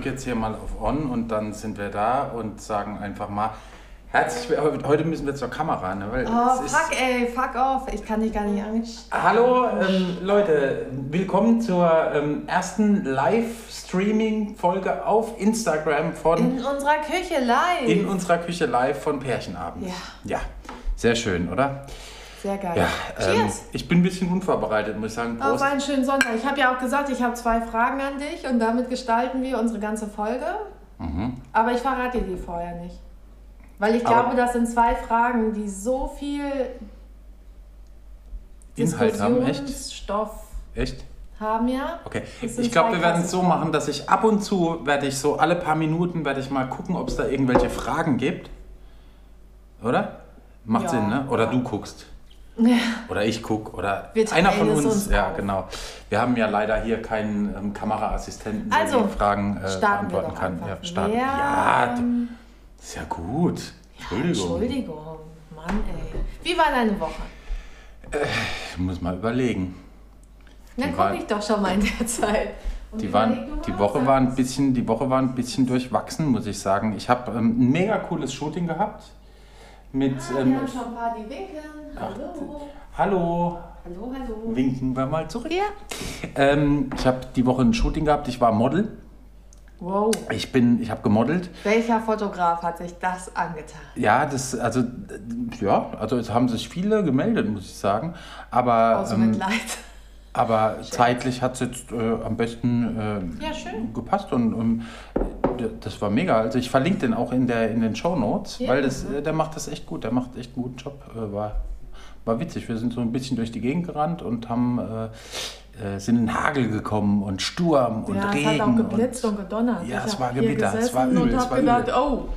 drücke jetzt hier mal auf On und dann sind wir da und sagen einfach mal herzlich willkommen. Heute müssen wir zur Kamera, ne? Weil Oh, fuck ey, fuck off. Ich kann dich gar nicht anstellen. Hallo ähm, Leute, willkommen zur ähm, ersten Live-Streaming-Folge auf Instagram von In unserer Küche live. in unserer Küche live von Pärchenabend. Ja. Ja, sehr schön, oder? Sehr geil. Ja, ähm, ich bin ein bisschen unvorbereitet, muss ich sagen. Auf Prost. einen schönen Sonntag. Ich habe ja auch gesagt, ich habe zwei Fragen an dich und damit gestalten wir unsere ganze Folge. Aber ich verrate dir die vorher nicht. Weil ich Mhm. Aber- glaube, das sind zwei Fragen, die so viel Inhalt haben, echt? Diskussionsstoff Echt? haben, ja. Okay, ich glaube, wir werden es so machen, dass ich ab und zu werde ich so alle paar Minuten werde ich mal gucken, ob es da irgendwelche Fragen gibt. Oder? Macht Ja, Sinn, ne? Oder ja. du guckst. Ja. Oder ich guck. Oder Wir einer von uns. uns ja, auf. genau. Wir haben ja leider hier keinen ähm, Kameraassistenten, der Also, die Fragen äh, beantworten kann. Ja, starten. Ja, ähm, ist ja gut. Entschuldigung. Entschuldigung. Mann, ey. Wie war deine Woche? Ich muss mal überlegen. Dann Die war- gucke ich doch schon mal in der Zeit. Und Die, waren, die, Woche war ein bisschen, die Woche war ein bisschen durchwachsen, muss ich sagen. Ich habe ähm, ein mega cooles Shooting gehabt. Mit, Ah, wir ähm, haben schon ein paar, die winken. Hallo. hallo, Hallo, hallo. winken wir mal zurück. Ja. Ähm, ich habe die Woche ein Shooting gehabt, ich war Model. Wow. Ich bin, ich habe gemodelt. Welcher Fotograf hat sich das angetan? Ja, das, also, äh, ja, also es haben sich viele gemeldet, muss ich sagen. Aber, Aus ähm, Mitleid. aber zeitlich hat es jetzt äh, am besten äh, Ja, schön. gepasst und ähm, das war mega. Also ich verlinke den auch in, der, in den Show Notes, Ja. weil das, äh, der macht das echt gut. Der macht echt einen guten Job. Äh, war, war witzig. Wir sind so ein bisschen durch die Gegend gerannt und haben, äh, äh, sind in Hagel gekommen und Sturm und ja, Regen. es hat auch geblitzt und, und, gedonnert. Ja, ich es war Gewitter, es war übel, und es habe war gedacht, übel. oh,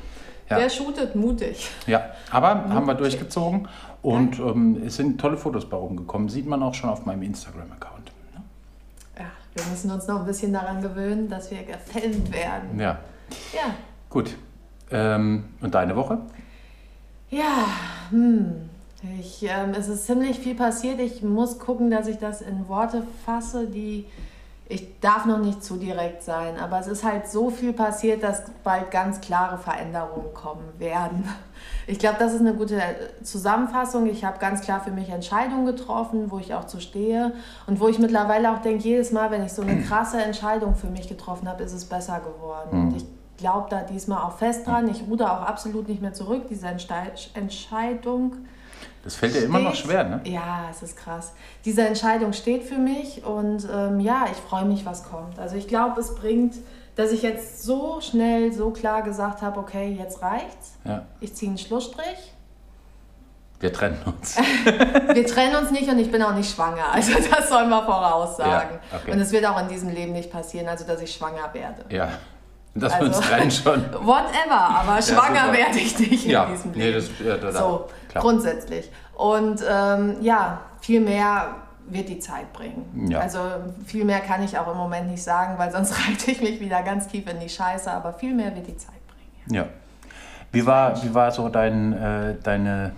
Ja. der shootet mutig. ja, aber haben wir durchgezogen und ähm, es sind tolle Fotos bei rumgekommen. Sieht man auch schon auf meinem Instagram-Account. ne? Ja, wir müssen uns noch ein bisschen daran gewöhnen, dass wir gefilmt werden. Ja, Ja. gut. Ähm, und deine Woche? Ja, hm. Ich, ähm, es ist ziemlich viel passiert. Ich muss gucken, dass ich das in Worte fasse, die. Ich darf noch nicht zu direkt sein, aber es ist halt so viel passiert, dass bald ganz klare Veränderungen kommen werden. Ich glaube, das ist eine gute Zusammenfassung. Ich habe ganz klar für mich Entscheidungen getroffen, wo ich auch zu stehe und wo ich mittlerweile auch denke, jedes Mal, wenn ich so eine krasse Entscheidung für mich getroffen habe, ist es besser geworden. Und ich glaube da diesmal auch fest dran. Ich ruder auch absolut nicht mehr zurück. Diese Entscheidung. Das fällt dir immer noch schwer, ne? Ja, es ist krass. Diese Entscheidung steht für mich und ähm, ja, ich freue mich, was kommt. Also ich glaube, es bringt, dass ich jetzt so schnell, so klar gesagt habe, okay, jetzt reicht's. Ja. Ich ziehe einen Schlussstrich. Wir trennen uns. Wir trennen uns nicht und ich bin auch nicht schwanger. Also das soll man voraussagen. Ja, okay. Und es wird auch in diesem Leben nicht passieren, also dass ich schwanger werde. Ja. Wir Also- uns trennen schon. Whatever, aber schwanger super. werde ich nicht Ja, in diesem nee, Leben. das ja, da, so, klar. grundsätzlich. Und ähm, ja, viel mehr wird die Zeit bringen. Ja. Also viel mehr kann ich auch im Moment nicht sagen, weil sonst reite ich mich wieder ganz tief in die Scheiße, aber viel mehr wird die Zeit bringen. Ja. Wie war, wie war so dein, äh, deine,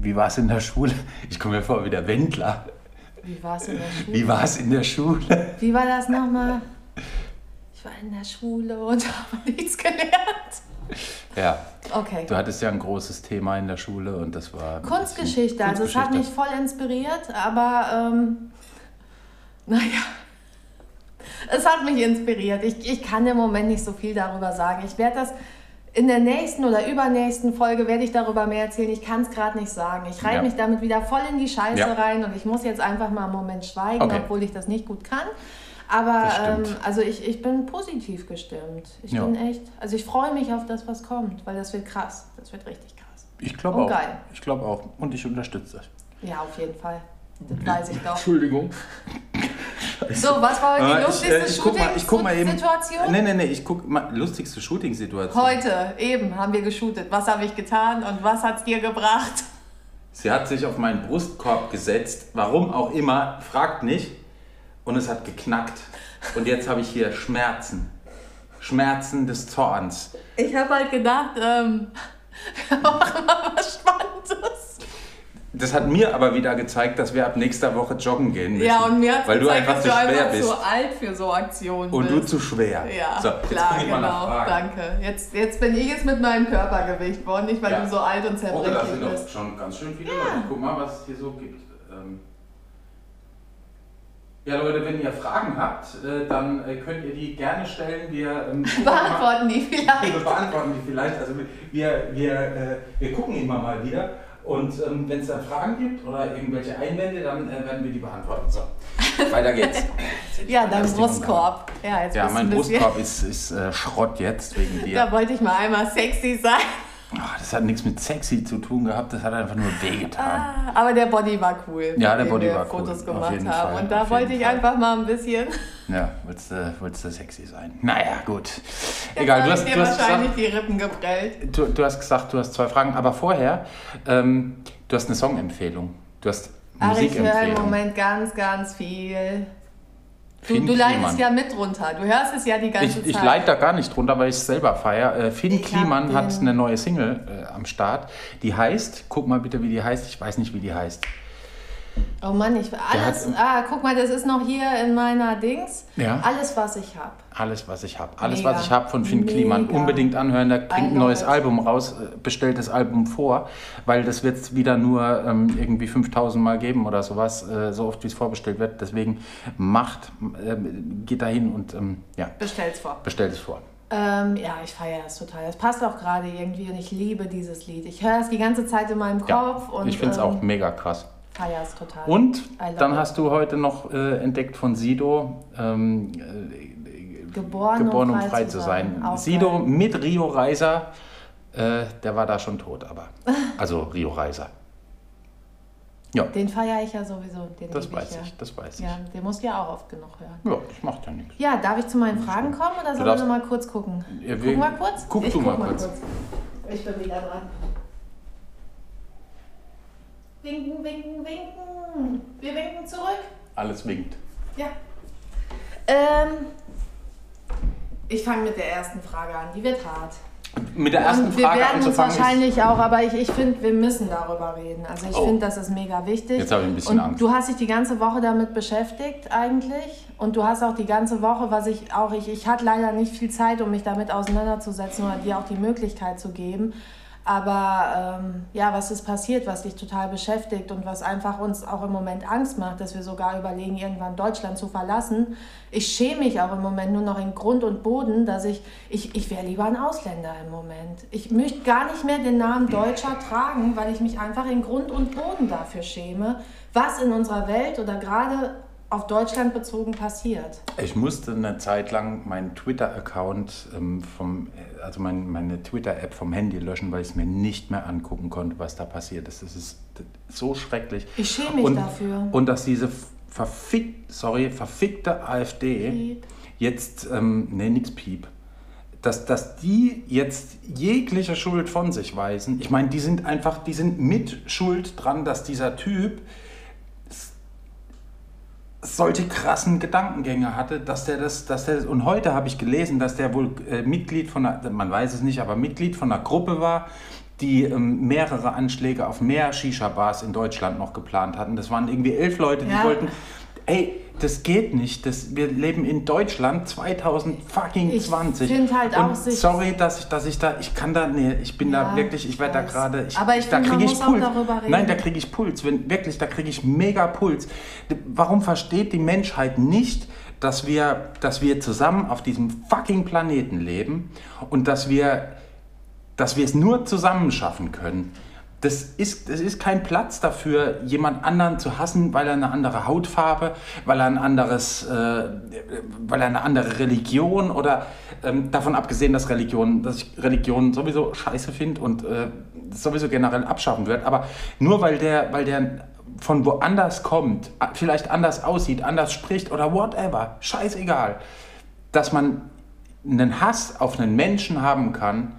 wie war es in der Schule? Ich komme mir vor wie der Wendler. Wie war es in der Schule? Wie war es in der Schule? Wie war das nochmal? War in der Schule und habe nichts gelernt. Ja, Okay. du hattest ja ein großes Thema in der Schule und das war... Kunstgeschichte, also es hat mich voll inspiriert, aber ähm, naja, es hat mich inspiriert. Ich, ich kann im Moment nicht so viel darüber sagen. Ich werde das in der nächsten oder übernächsten Folge werde ich darüber mehr erzählen. Ich kann es gerade nicht sagen. Ich reite Ja. mich damit wieder voll in die Scheiße Ja. rein und ich muss jetzt einfach mal einen Moment schweigen, Okay. obwohl ich das nicht gut kann. Aber ähm, also ich, ich bin positiv gestimmt. Ich Ja. bin echt, also ich freue mich auf das, was kommt, weil das wird krass. Das wird richtig krass. Ich glaube auch. geil. Ich glaube auch. Und ich unterstütze das. Ja, auf jeden Fall. Das weiß ich doch. Entschuldigung. So, was war heute die Äh, ich, lustigste äh. Shooting-Situation? Nee, nee, nee, ich guck mal. Lustigste Shooting-Situation. Heute, eben, haben wir geshootet. Was habe ich getan und was hat es dir gebracht? Sie hat sich auf meinen Brustkorb gesetzt, warum auch immer, fragt nicht. Und es hat geknackt. Und jetzt habe ich hier Schmerzen. Schmerzen des Zorns. Ich habe halt gedacht, ähm, wir machen mal was Spannendes. Das hat mir aber wieder gezeigt, dass wir ab nächster Woche joggen gehen müssen. Ja, und mir hat weil gezeigt, du einfach dass zu du schwer einfach bist. zu alt für so Aktionen und du bist. zu schwer. ja, so, jetzt klar, genau. Danke. Jetzt, jetzt bin ich es mit meinem Körpergewicht worden, nicht weil Ja. du so alt und Oh, da zerbrechlich sind doch bist. schon ganz schön viele Leute. Guck mal, was es hier so gibt. Ja, Leute, wenn ihr Fragen habt, äh, dann äh, könnt ihr die gerne stellen. Wir ähm, gucken mal- Beantworten die vielleicht. Wir beantworten die vielleicht. Also wir, wir, äh, wir gucken immer mal wieder. Und ähm, wenn es da Fragen gibt oder irgendwelche Einwände, dann äh, werden wir die beantworten. So, weiter geht's. Ja, dein. Brustkorb. Ja, jetzt Ja, mein Brustkorb ist, ist äh, Schrott jetzt wegen dir. Da wollte ich mal einmal sexy sein. Ah, das hat nichts mit sexy zu tun gehabt, das hat einfach nur wehgetan. Ah, Aber der Body war cool. Ja, der Body wir war cool, Fotos gemacht haben. Fall, Und da wollte ich Fall. einfach mal ein bisschen. Ja, willst du, willst du sexy sein? Naja, gut. Jetzt Egal, du hast, dir du, hast wahrscheinlich gesagt, die Rippen geprellt. du, du hast gesagt, du hast zwei Fragen, aber vorher, ähm, du hast eine Songempfehlung. Du hast Ach, ich höre im Musikempfehlung. Moment ganz, ganz viel. Du, du leidest Kliman. ja mit runter. Du hörst es ja die ganze Ich, ich Zeit. leide da gar nicht drunter, weil ich es selber feiere. Äh, Finn Ich Kliman hat eine neue Single äh, am Start. Die heißt, guck mal bitte, wie die heißt. Ich weiß nicht, wie die heißt. Oh Mann, ich alles. hat- Ah, guck mal, das ist noch hier in meiner Dings. Ja. Alles, was ich habe. Alles, was ich habe. Alles, Mega. was ich habe von Finn Mega. Kliman. Unbedingt anhören. Der bringt ein neues. Album raus, äh, bestellt das Album vor, weil das wird es wieder nur ähm, irgendwie 5000 Mal geben oder sowas, äh, so oft wie es vorbestellt wird. Deswegen macht, äh, geht da hin und ähm, ja, Bestell's vor. bestellt es vor. Ähm, ja, ich feiere es total. Es passt auch gerade irgendwie und ich liebe dieses Lied. Ich höre es die ganze Zeit in meinem Ja, Kopf und ich finde es ähm, auch mega krass. Es total. Und dann it. hast du heute noch äh, entdeckt von Sido, ähm, äh, Geboren, geboren um um frei zu sein. Auch Sido geil. mit Rio Reiser, äh, der war da schon tot, aber. Also Rio Reiser. Ja, Den feiere ich ja sowieso. Den das weiß ich, ja. ich, das weiß ich. Ja, den musst du ja auch oft genug hören. Ja, das macht ja nichts. Ja, darf ich zu meinen Fragen kommen oder sollen wir mal kurz gucken? Ja, Guck wir- mal kurz. guck ich du guck mal kurz. Ich bin wieder dran. Winken, winken, winken. Wir winken zurück. Alles winkt. Ja. Ähm, ich fange mit der ersten Frage an. Die wird hart. Mit der ersten Und wir Frage werden uns wahrscheinlich auch, aber ich, ich finde, wir müssen darüber reden. Also ich Oh. finde, das ist mega wichtig. Jetzt habe ich ein bisschen und Angst. Du hast dich die ganze Woche damit beschäftigt eigentlich. Und du hast auch die ganze Woche, was ich auch, ich, ich hatte leider nicht viel Zeit, um mich damit auseinanderzusetzen oder dir auch die Möglichkeit zu geben. Aber ähm, ja, was ist passiert, was dich total beschäftigt und was einfach uns auch im Moment Angst macht, dass wir sogar überlegen, irgendwann Deutschland zu verlassen. Ich schäme mich auch im Moment nur noch in Grund und Boden, dass ich, ich, ich wäre lieber ein Ausländer im Moment. Ich möchte gar nicht mehr den Namen Deutscher tragen, weil ich mich einfach in Grund und Boden dafür schäme, was in unserer Welt oder gerade auf Deutschland bezogen passiert. Ich musste eine Zeit lang meinen Twitter-Account ähm, vom, äh, also mein, meine Twitter-App vom Handy löschen, weil ich es mir nicht mehr angucken konnte, was da passiert ist. Das ist so schrecklich. Ich schäme mich und, dafür. Und dass diese verfick, sorry, verfickte AfD Piep. jetzt, ähm, nee, nix Piep, dass, dass die jetzt jegliche Schuld von sich weisen. Ich meine, die sind einfach, die sind mit Schuld dran, dass dieser Typ solche krassen Gedankengänge hatte, dass der das, dass der das, und heute habe ich gelesen, dass der wohl äh, Mitglied von einer, man weiß es nicht, aber Mitglied von einer Gruppe war, die ähm, mehrere Anschläge auf mehr Shisha-Bars in Deutschland noch geplant hatten. Das waren irgendwie elf Leute, die Ja. wollten, ey, das geht nicht. Das, wir leben in Deutschland 2020. Ich find halt auch sich- sorry, dass ich, dass ich da, ich kann da, nee, ich bin Ja, da wirklich, ich werde da gerade, ich, Aber ich da kriege ich Puls. darüber reden. Nein, da kriege ich Puls. Wenn, wirklich, da kriege ich mega Puls. Warum versteht die Menschheit nicht, dass wir, dass wir zusammen auf diesem fucking Planeten leben und dass wir, dass wir es nur zusammen schaffen können? Das ist, das ist kein Platz dafür, jemand anderen zu hassen, weil er eine andere Hautfarbe, weil er ein anderes, äh, weil er eine andere Religion oder ähm, davon abgesehen, dass Religion, dass ich Religion sowieso scheiße finde und äh, sowieso generell abschaffen wird. Aber nur weil der, weil der von woanders kommt, vielleicht anders aussieht, anders spricht oder whatever, scheißegal, dass man einen Hass auf einen Menschen haben kann,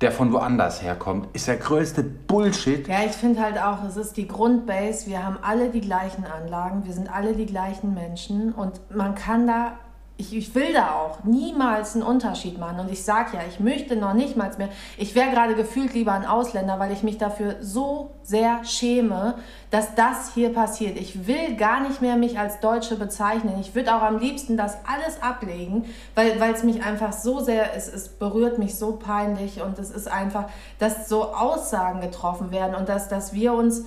der von woanders herkommt, ist der größte Bullshit. Ja, ich finde halt auch, es ist die Grundbase. Wir haben alle die gleichen Anlagen, wir sind alle die gleichen Menschen und man kann da ich, ich will da auch niemals einen Unterschied machen. Und ich sage ja, ich möchte noch nicht mal mehr. Ich wäre gerade gefühlt lieber ein Ausländer, weil ich mich dafür so sehr schäme, dass das hier passiert. Ich will gar nicht mehr mich als Deutsche bezeichnen. Ich würde auch am liebsten das alles ablegen, weil es mich einfach so sehr, es, es berührt mich so peinlich und es ist einfach, dass so Aussagen getroffen werden und dass, dass wir uns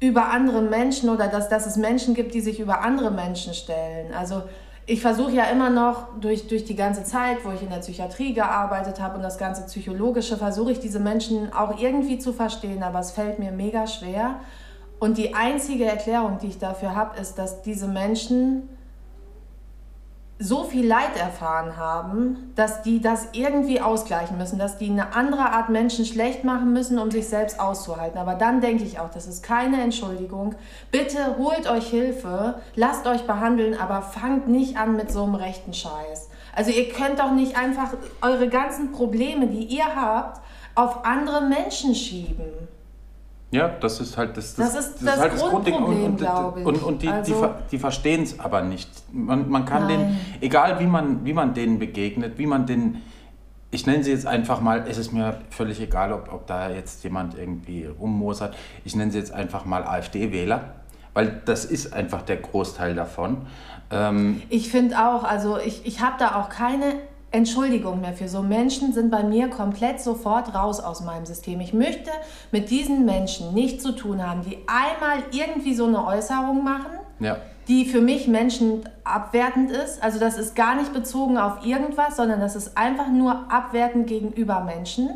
über andere Menschen oder dass, dass es Menschen gibt, die sich über andere Menschen stellen. Also ich versuche ja immer noch durch, durch die ganze Zeit, wo ich in der Psychiatrie gearbeitet habe und das ganze Psychologische, versuche ich diese Menschen auch irgendwie zu verstehen, aber es fällt mir mega schwer. Und die einzige Erklärung, die ich dafür habe, ist, dass diese Menschen so viel Leid erfahren haben, dass die das irgendwie ausgleichen müssen, dass die eine andere Art Menschen schlecht machen müssen, um sich selbst auszuhalten. Aber dann denke ich auch, das ist keine Entschuldigung. Bitte holt euch Hilfe, lasst euch behandeln, aber fangt nicht an mit so einem rechten Scheiß. Also ihr könnt doch nicht einfach eure ganzen Probleme, die ihr habt, auf andere Menschen schieben. Ja, das ist halt das, das, das, ist, das, das ist halt Grundproblem, glaube ich. Und, und die, also, die, die verstehen es aber nicht. Man, man kann nein. den, egal wie man, wie man denen begegnet, wie man den, ich nenne sie jetzt einfach mal, es ist mir völlig egal, ob, ob da jetzt jemand irgendwie rummosert, ich nenne sie jetzt einfach mal AfD-Wähler, weil das ist einfach der Großteil davon. Ähm, ich finde auch, also ich, ich habe da auch keine Entschuldigung mehr für. So Menschen sind bei mir komplett sofort raus aus meinem System. Ich möchte mit diesen Menschen nichts zu tun haben, die einmal irgendwie so eine Äußerung machen, ja. die für mich Menschen abwertend ist. Also das ist gar nicht bezogen auf irgendwas, sondern das ist einfach nur abwertend gegenüber Menschen.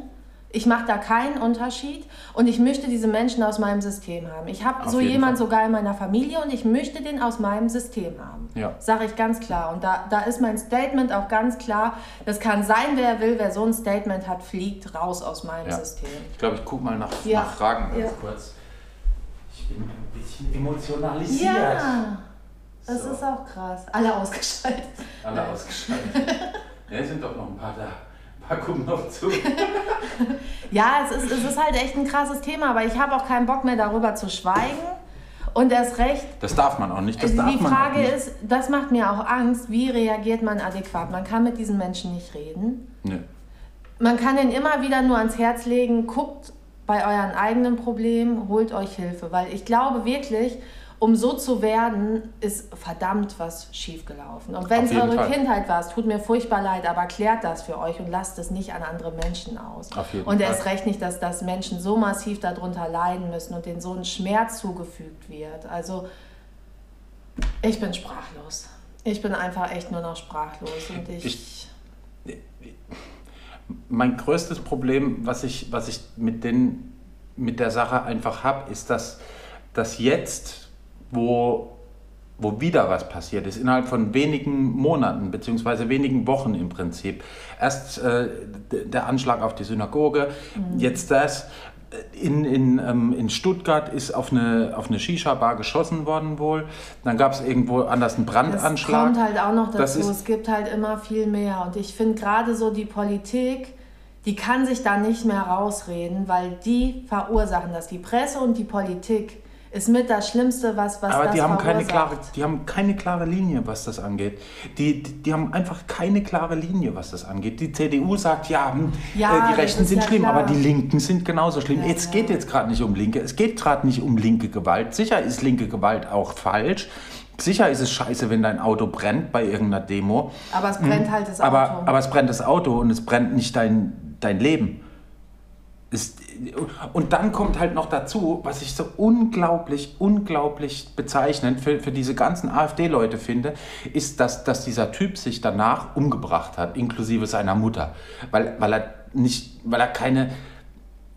Ich mache da keinen Unterschied und ich möchte diese Menschen aus meinem System haben. Ich habe so jemanden sogar in meiner Familie und ich möchte den aus meinem System haben. Ja. Sage ich ganz klar. Und da, da ist mein Statement auch ganz klar. Das kann sein, wer will. Wer so ein Statement hat, fliegt raus aus meinem ja. System. Ich glaube, ich gucke mal nach, ja. nach Fragen ganz kurz. Ich bin ein bisschen emotionalisiert. Ja, das so. ist auch krass. Alle ausgeschaltet. Alle ausgeschaltet. ja, sind doch noch ein paar da gucken noch zu. ja, es ist, es ist halt echt ein krasses Thema, aber ich habe auch keinen Bock mehr darüber zu schweigen. Und erst recht. Das darf man auch nicht. Das die Frage ist, das macht mir auch Angst, wie reagiert man adäquat? Man kann mit diesen Menschen nicht reden. Nee. Man kann ihnen immer wieder nur ans Herz legen, guckt bei euren eigenen Problemen, holt euch Hilfe. Weil ich glaube wirklich, um so zu werden, ist verdammt was schiefgelaufen. Und wenn es eure Fall. Kindheit war, es tut mir furchtbar leid, aber klärt das für euch und lasst es nicht an andere Menschen aus. und erst recht nicht, dass, dass Menschen so massiv darunter leiden müssen und denen so ein Schmerz zugefügt wird. Also ich bin sprachlos. Ich bin einfach echt nur noch sprachlos. Und ich, ich mein größtes Problem, was ich, was ich mit, den, mit der Sache einfach habe, ist, dass, dass jetzt wo, wo wieder was passiert ist, innerhalb von wenigen Monaten bzw. wenigen Wochen im Prinzip. Erst äh, der Anschlag auf die Synagoge, mhm. jetzt das. In, in, ähm, in Stuttgart ist auf eine, auf eine Shisha-Bar geschossen worden wohl. Dann gab es irgendwo anders einen Brandanschlag. Das kommt halt auch noch dazu. Es gibt halt immer viel mehr. Und ich finde gerade so die Politik, die kann sich da nicht mehr rausreden, weil die verursachen das. Die Presse und die Politik ist mit das Schlimmste, was, was Aber das die haben keine klare, die haben keine klare Linie, was das angeht. Die, die, die, haben einfach keine klare Linie, was das angeht. Die CDU sagt, ja, hm, ja äh, die Rechten sind ja schlimm, klar. aber die Linken sind genauso schlimm. Ja, es geht jetzt gerade nicht um Linke, es geht gerade nicht um linke Gewalt. Sicher ist linke Gewalt auch falsch. Sicher ist es scheiße, wenn dein Auto brennt bei irgendeiner Demo. Aber es brennt hm. halt das Auto. Aber, aber es brennt das Auto und es brennt nicht dein, dein Leben. Ist, und dann kommt halt noch dazu, was ich so unglaublich, unglaublich bezeichnend für, für diese ganzen AfD-Leute finde, ist, dass, dass dieser Typ sich danach umgebracht hat, inklusive seiner Mutter, weil, weil, er, nicht, weil er keine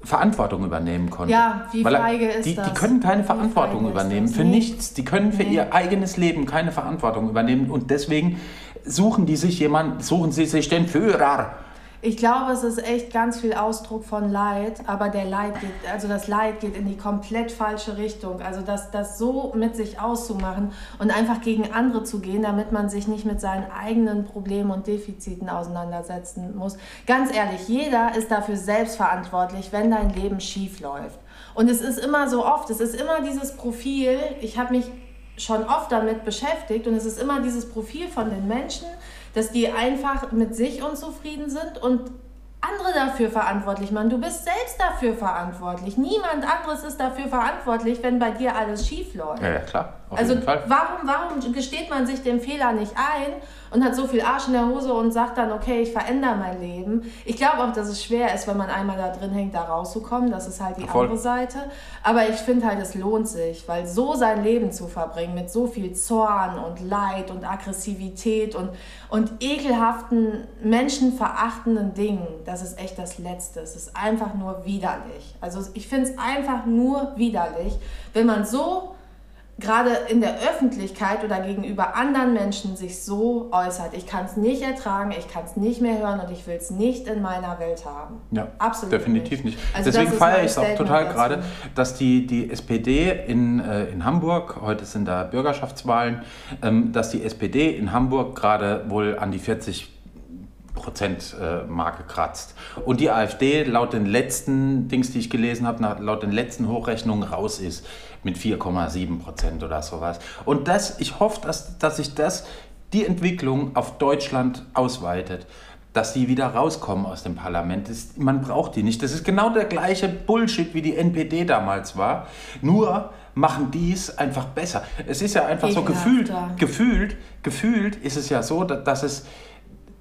Verantwortung übernehmen konnte. Ja, wie er, feige ist die, das? Die können keine wie Verantwortung übernehmen für nee. nichts. Die können für nee. ihr eigenes Leben keine Verantwortung übernehmen und deswegen suchen die sich jemanden, suchen sie sich den Führer ich glaube, es ist echt ganz viel Ausdruck von Leid, aber der Leid geht, also das Leid geht in die komplett falsche Richtung. Also das, das so mit sich auszumachen und einfach gegen andere zu gehen, damit man sich nicht mit seinen eigenen Problemen und Defiziten auseinandersetzen muss. Ganz ehrlich, jeder ist dafür selbst verantwortlich, wenn dein Leben schief läuft. Und es ist immer so oft, es ist immer dieses Profil, ich habe mich schon oft damit beschäftigt und es ist immer dieses Profil von den Menschen, dass die einfach mit sich unzufrieden sind und andere dafür verantwortlich machen. Du bist selbst dafür verantwortlich. Niemand anderes ist dafür verantwortlich, wenn bei dir alles schief läuft. Ja, ja klar. also warum, warum gesteht man sich den Fehler nicht ein und hat so viel Arsch in der Hose und sagt dann, okay, ich verändere mein Leben. Ich glaube auch, dass es schwer ist, wenn man einmal da drin hängt, da rauszukommen. Das ist halt die Voll. andere Seite. Aber ich finde halt, es lohnt sich, weil so sein Leben zu verbringen mit so viel Zorn und Leid und Aggressivität und, und ekelhaften, menschenverachtenden Dingen, das ist echt das Letzte. Es ist einfach nur widerlich. Also ich finde es einfach nur widerlich, wenn man so gerade in der Öffentlichkeit oder gegenüber anderen Menschen sich so äußert. Ich kann es nicht ertragen, ich kann es nicht mehr hören und ich will es nicht in meiner Welt haben. Ja, absolut. Definitiv nicht. nicht. Also Deswegen feiere ich es auch total gerade, dass die, die SPD in, äh, in Hamburg, heute sind da Bürgerschaftswahlen, ähm, dass die SPD in Hamburg gerade wohl an die 40 Prozent-Marke kratzt. Und die AfD laut den letzten Dings, die ich gelesen habe, laut den letzten Hochrechnungen raus ist mit 4,7 Prozent oder sowas. Und das, ich hoffe, dass, dass sich das, die Entwicklung auf Deutschland ausweitet dass die wieder rauskommen aus dem Parlament. Das, man braucht die nicht. Das ist genau der gleiche Bullshit, wie die NPD damals war. Nur machen die es einfach besser. Es ist ja einfach Ekelhafter. so gefühlt, gefühlt, gefühlt ist es ja so, dass es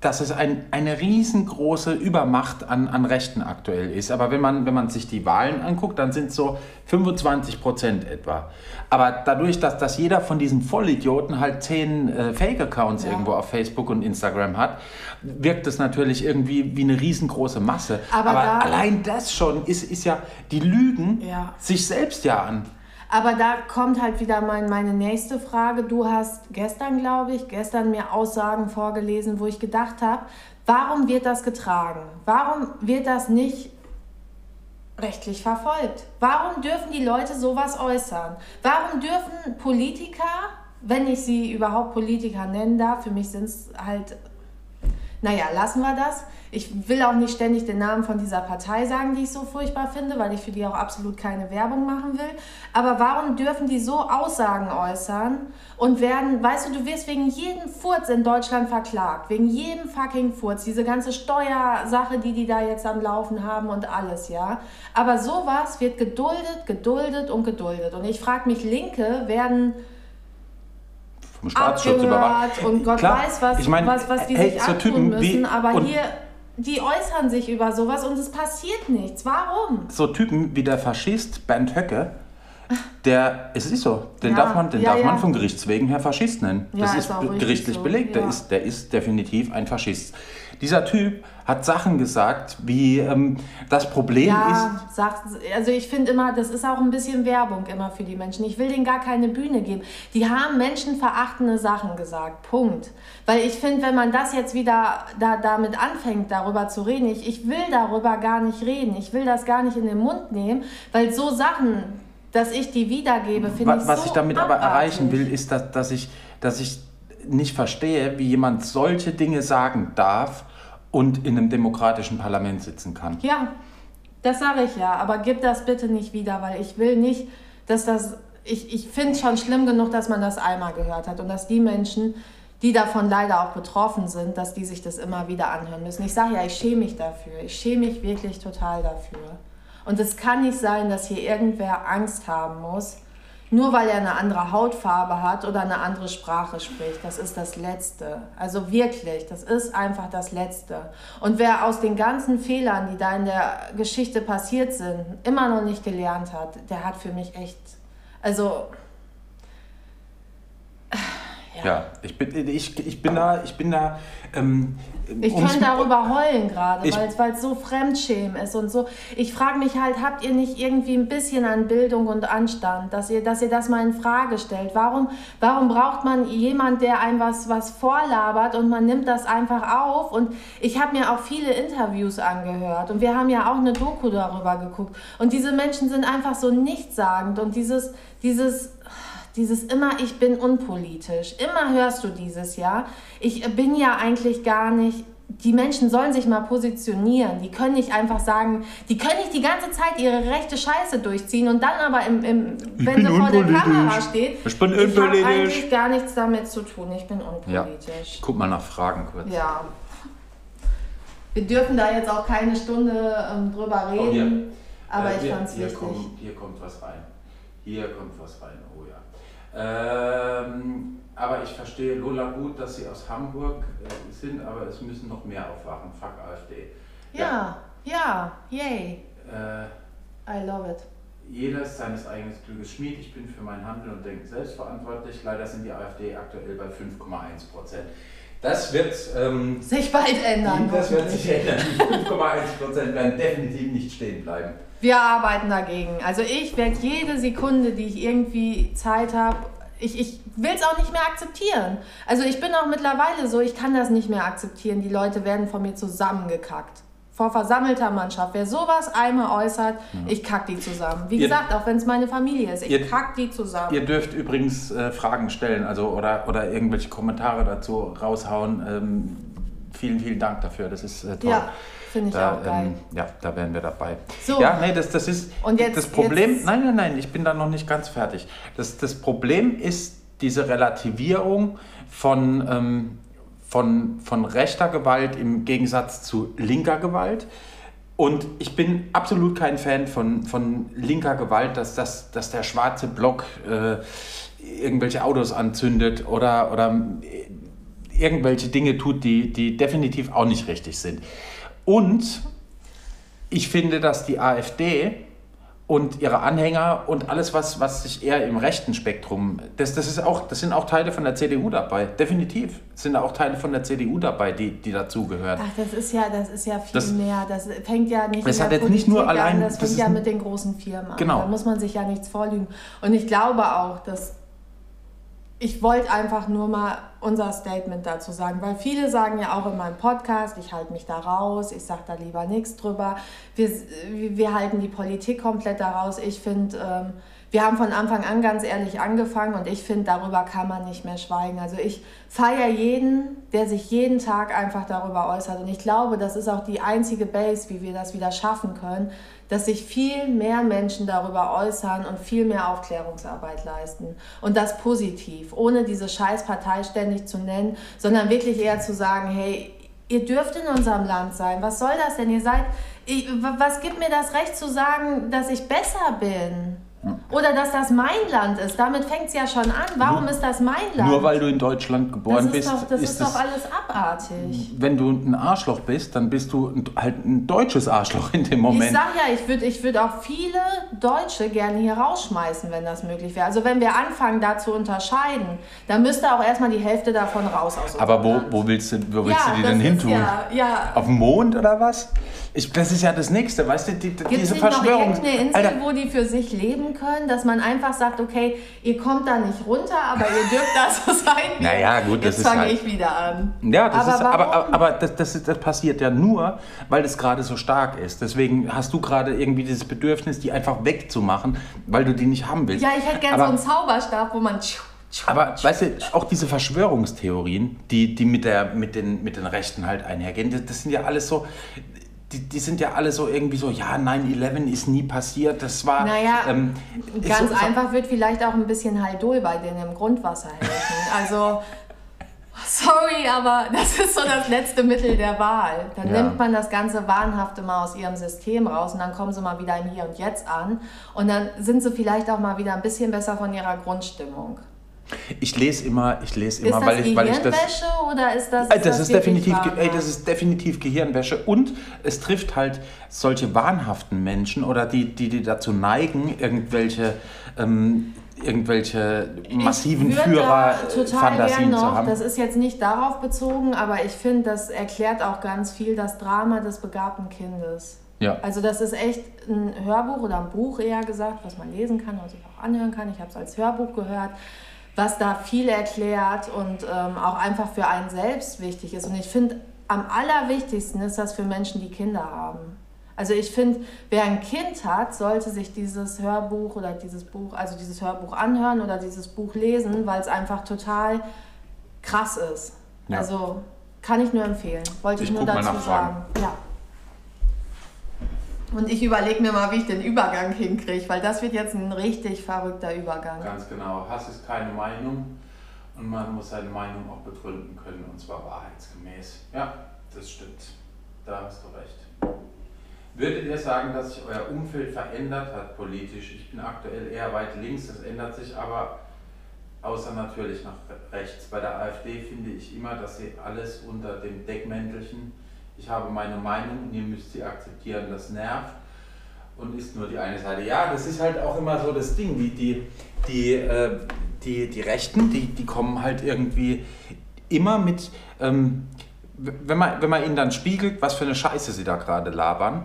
dass es ein, eine riesengroße Übermacht an, an Rechten aktuell ist. Aber wenn man, wenn man sich die Wahlen anguckt, dann sind es so 25 Prozent etwa. Aber dadurch, dass, dass jeder von diesen Vollidioten halt zehn äh, Fake-Accounts ja. irgendwo auf Facebook und Instagram hat, wirkt es natürlich irgendwie wie eine riesengroße Masse. Aber, Aber da allein das schon ist, ist ja, die lügen ja. sich selbst ja an. Aber da kommt halt wieder mein, meine nächste Frage. Du hast gestern, glaube ich, gestern mir Aussagen vorgelesen, wo ich gedacht habe, warum wird das getragen? Warum wird das nicht rechtlich verfolgt? Warum dürfen die Leute sowas äußern? Warum dürfen Politiker, wenn ich sie überhaupt Politiker nennen darf, für mich sind es halt, naja, lassen wir das, ich will auch nicht ständig den Namen von dieser Partei sagen, die ich so furchtbar finde, weil ich für die auch absolut keine Werbung machen will. Aber warum dürfen die so Aussagen äußern und werden, weißt du, du wirst wegen jedem Furz in Deutschland verklagt, wegen jedem fucking Furz, diese ganze Steuersache, die die da jetzt am Laufen haben und alles, ja. Aber sowas wird geduldet, geduldet und geduldet. Und ich frage mich, Linke werden vom Staatsschutz überwacht. Und Gott Klar, weiß, was, ich mein, was, was die sich antun müssen. Wie, aber hier die äußern sich über sowas und es passiert nichts. Warum? So Typen wie der Faschist Bernd Höcke, der, es ist so, den ja, darf man, den ja, darf ja. man vom Gerichts wegen her Faschist nennen. das ist, ist gerichtlich so. belegt. Der, ist, der ist definitiv ein Faschist. Dieser Typ hat Sachen gesagt, wie ähm, das Problem ja, ist. Sagt, also ich finde immer, das ist auch ein bisschen Werbung immer für die Menschen. Ich will denen gar keine Bühne geben. Die haben menschenverachtende Sachen gesagt. Punkt. Weil ich finde, wenn man das jetzt wieder da, damit anfängt, darüber zu reden, ich, ich will darüber gar nicht reden. Ich will das gar nicht in den Mund nehmen, weil so Sachen, dass ich die wiedergebe, finde ich so Was ich damit abartig. aber erreichen will, ist, dass, dass, ich, dass ich nicht verstehe, wie jemand solche Dinge sagen darf und in einem demokratischen Parlament sitzen kann. Ja, das sage ich ja, aber gib das bitte nicht wieder, weil ich will nicht, dass das. Ich, ich finde es schon schlimm genug, dass man das einmal gehört hat und dass die Menschen, die davon leider auch betroffen sind, dass die sich das immer wieder anhören müssen. Ich sage ja, ich schäme mich dafür. Ich schäme mich wirklich total dafür. Und es kann nicht sein, dass hier irgendwer Angst haben muss, nur weil er eine andere Hautfarbe hat oder eine andere Sprache spricht. Das ist das Letzte. Also wirklich, das ist einfach das Letzte. Und wer aus den ganzen Fehlern, die da in der Geschichte passiert sind, immer noch nicht gelernt hat, der hat für mich echt, also... Ja, ja ich, bin, ich, ich bin da, ich bin da ähm, ich könnte darüber heulen gerade, weil es so Fremdschämen ist und so. Ich frage mich halt, habt ihr nicht irgendwie ein bisschen an Bildung und Anstand, dass ihr, dass ihr das mal in Frage stellt? Warum, warum braucht man jemand, der einem was, was vorlabert und man nimmt das einfach auf? Und ich habe mir auch viele Interviews angehört und wir haben ja auch eine Doku darüber geguckt. Und diese Menschen sind einfach so nichtssagend und dieses, dieses dieses immer, ich bin unpolitisch. Immer hörst du dieses, ja. Ich bin ja eigentlich gar nicht die Menschen sollen sich mal positionieren. Die können nicht einfach sagen, die können nicht die ganze Zeit ihre rechte Scheiße durchziehen und dann aber, im, im, wenn sie vor der Kamera steht, ich bin ich habe eigentlich gar nichts damit zu tun. Ich bin unpolitisch. Ja. Ich guck mal nach Fragen kurz. Ja. Wir dürfen da jetzt auch keine Stunde ähm, drüber reden, Oh, hier. aber Äh, ich fand es hier wichtig. Kommt, hier kommt was rein. Hier kommt was rein, oh. Ähm, aber ich verstehe Lola gut, dass sie aus Hamburg äh, sind, aber es müssen noch mehr aufwachen. Fuck AfD. Ja, ja, yay. Äh, I love it. jeder ist seines eigenen Glückes Schmied. Ich bin für mein Handeln und Denken selbstverantwortlich. Leider sind die AfD aktuell bei 5,1 Prozent. Das wird, ähm, Sich bald ändern. das wird sich ändern. Die 5,1 Prozent werden definitiv nicht stehen bleiben. Wir arbeiten dagegen. Also ich werde jede Sekunde, die ich irgendwie Zeit habe, ich, ich will es auch nicht mehr akzeptieren. Also ich bin auch mittlerweile so, ich kann das nicht mehr akzeptieren. Die Leute werden von mir zusammengekackt. Vor versammelter Mannschaft. Wer sowas einmal äußert, ich kack die zusammen. Wie Ihr- gesagt, auch wenn es meine Familie ist, ich Ihr- kack die zusammen. Ihr dürft übrigens äh, Fragen stellen also, oder, oder irgendwelche Kommentare dazu raushauen. Ähm, vielen, vielen Dank dafür. Das ist äh, toll. ja, finde ich da, auch geil. ähm, ja, da wären wir dabei. So. Ja, nee, das, das ist Und jetzt- das Problem. jetzt- Nein, nein, nein, ich bin da noch nicht ganz fertig. Das, das Problem ist diese Relativierung von, ähm, von, von rechter Gewalt im Gegensatz zu linker Gewalt. Und ich bin absolut kein Fan von, von linker Gewalt, dass, dass, dass der schwarze Block äh, irgendwelche Autos anzündet oder, oder äh, irgendwelche Dinge tut, die, die definitiv auch nicht richtig sind. Und ich finde, dass die AfD und ihre Anhänger und alles, was, was sich eher im rechten Spektrum, das, das, ist auch, das sind auch Teile von der CDU dabei, definitiv sind auch Teile von der CDU dabei, die, die dazugehören. Ach, das ist ja, das ist ja viel Das- mehr. Das fängt ja nicht Das hat jetzt nicht nur Politik allein- an, das das fängt ja mit den großen Firmen an. Genau. Da muss man sich ja nichts vorlügen. Und ich glaube auch, dass ich wollte einfach nur mal unser Statement dazu sagen, weil viele sagen ja auch in meinem Podcast, ich halte mich da raus, ich sage da lieber nichts drüber. Wir, wir halten die Politik komplett da raus. Ich finde, ähm, wir haben von Anfang an ganz ehrlich angefangen und ich finde, darüber kann man nicht mehr schweigen. Also ich feiere jeden, der sich jeden Tag einfach darüber äußert. Und ich glaube, das ist auch die einzige Base, wie wir das wieder schaffen können, dass sich viel mehr Menschen darüber äußern und viel mehr Aufklärungsarbeit leisten. Und das positiv, ohne diese Scheißpartei ständig zu nennen, sondern wirklich eher zu sagen, hey, ihr dürft in unserem Land sein. Was soll das denn? Ihr seid, was gibt mir das Recht zu sagen, dass ich besser bin? Oder dass das mein Land ist. Damit fängt es ja schon an. Warum ist das mein Land? Nur weil du in Deutschland geboren das ist bist, doch, das ist, ist doch es alles abartig. wenn du ein Arschloch bist, dann bist du ein, halt ein deutsches Arschloch in dem Ich Moment. sag ja, ich würde ich würd auch viele Deutsche gerne hier rausschmeißen, wenn das möglich wäre. Also wenn wir anfangen, da zu unterscheiden, dann müsste auch erstmal die Hälfte davon raus aus Aber wo, wo willst du, wo willst ja, du die denn hin tun? Ja, ja. Auf dem Mond oder was? Ich, das ist ja das Nächste, weißt du, die, Gibt es diese Verschwörung. irgendeine Insel, Alter, wo die für sich leben können, dass man einfach sagt, okay, ihr kommt da nicht runter, aber ihr dürft da so sein? wie- Naja, gut, das Jetzt ist fange halt- ich wieder an. Ja, das aber ist, aber, warum? aber, aber das, das, das passiert ja nur, weil es gerade so stark ist. Deswegen hast du gerade irgendwie dieses Bedürfnis, die einfach wegzumachen, weil du die nicht haben willst. Ja, ich hätte gerne so einen Zauberstab, wo man... aber weißt du, auch diese Verschwörungstheorien, die, die mit, der, mit, den, mit den Rechten halt einhergehen, das, das sind ja alles so. Die, die sind ja alle so irgendwie so, ja, 9-11 ist nie passiert, das war. Naja, ähm, Ganz so, einfach wird vielleicht auch ein bisschen Haldol bei denen im Grundwasser helfen. Also, sorry, aber das ist so das letzte Mittel der Wahl. Dann Ja. nimmt man das ganze Wahnhafte mal aus ihrem System raus und dann kommen sie mal wieder im Hier und Jetzt an. Und dann sind sie vielleicht auch mal wieder ein bisschen besser von ihrer Grundstimmung. Ich lese immer, ich lese Ist immer, das weil ich, weil ich das. Gehirnwäsche oder ist das, Ey, das, ist wirklich definitiv, ey, das ist definitiv Gehirnwäsche und es trifft halt solche wahnhaften Menschen oder die, die, die dazu neigen, irgendwelche, ähm, irgendwelche massiven Führer-Fantasien zu haben. Das ist jetzt nicht darauf bezogen, aber ich finde, das erklärt auch ganz viel das Drama des begabten Kindes. Ja. Also das ist echt ein Hörbuch oder ein Buch eher gesagt, was man lesen kann und sich auch anhören kann. Ich habe es als Hörbuch gehört, was da viel erklärt und ähm, auch einfach für einen selbst wichtig ist. Und ich finde, am allerwichtigsten ist das für Menschen, die Kinder haben. Also ich finde, wer ein Kind hat, sollte sich dieses Hörbuch oder dieses Buch, also dieses Hörbuch anhören oder dieses Buch lesen, weil es einfach total krass ist. Ja. Also Kann ich nur empfehlen. Wollte ich, Ich nur dazu sagen. Ja. Und ich überlege mir mal, wie ich den Übergang hinkriege, weil das wird jetzt ein richtig verrückter Übergang. Ganz genau. Hass ist keine Meinung und man muss seine Meinung auch begründen können und zwar wahrheitsgemäß. Ja, das stimmt. Da hast du recht. Würdet ihr sagen, dass sich euer Umfeld verändert hat politisch? Ich bin aktuell eher weit links, das ändert sich aber außer natürlich nach rechts. Bei der AfD finde ich immer, dass sie alles unter dem Deckmäntelchen, ich habe meine Meinung und ihr müsst sie akzeptieren, das nervt. Und ist nur die eine Seite. Ja, das ist halt auch immer so das Ding, die, die, die, äh, die, die Rechten, die, die kommen halt irgendwie immer mit, ähm, wenn, man, wenn man ihnen dann spiegelt, was für eine Scheiße sie da gerade labern,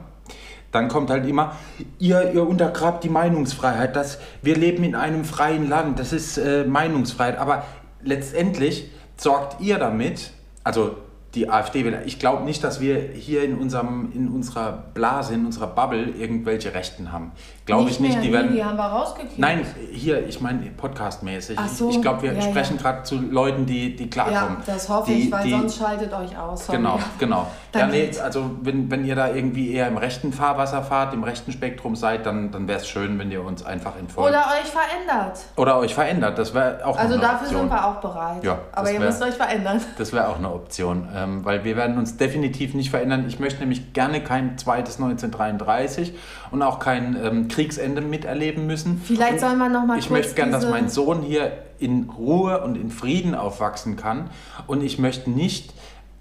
dann kommt halt immer, ihr, ihr untergrabt die Meinungsfreiheit, das, wir leben in einem freien Land, das ist äh, Meinungsfreiheit, aber letztendlich sorgt ihr damit, also die AfD will, ich glaube nicht, dass wir hier in, unserem, in unserer Blase, in unserer Bubble irgendwelche Rechten haben. Glaube ich nicht, mehr, die werden... Die haben wir rausgekriegt. Nein, hier, ich meine podcastmäßig. So, ich ich glaube, wir ja, sprechen ja. gerade zu Leuten, die, die Ja, klarkommen. das hoffe die, ich, weil die, sonst schaltet euch aus. Sorry. Genau, genau. Ja, nee, also wenn, wenn ihr da irgendwie eher im rechten Fahrwasser fahrt, im rechten Spektrum seid, dann, dann wäre es schön, wenn ihr uns einfach entfolgt. Oder euch verändert. Oder euch verändert, das wäre auch Also dafür Option. sind wir auch bereit. Ja, Aber ihr wär- müsst euch verändern. Das wäre auch eine Option, ähm, weil wir werden uns definitiv nicht verändern. Ich möchte nämlich gerne kein zweites 1933 und auch kein ähm, Kriegsende miterleben müssen. Vielleicht und soll man noch mal Ich möchte gerne, dass mein Sohn hier in Ruhe und in Frieden aufwachsen kann und ich möchte nicht,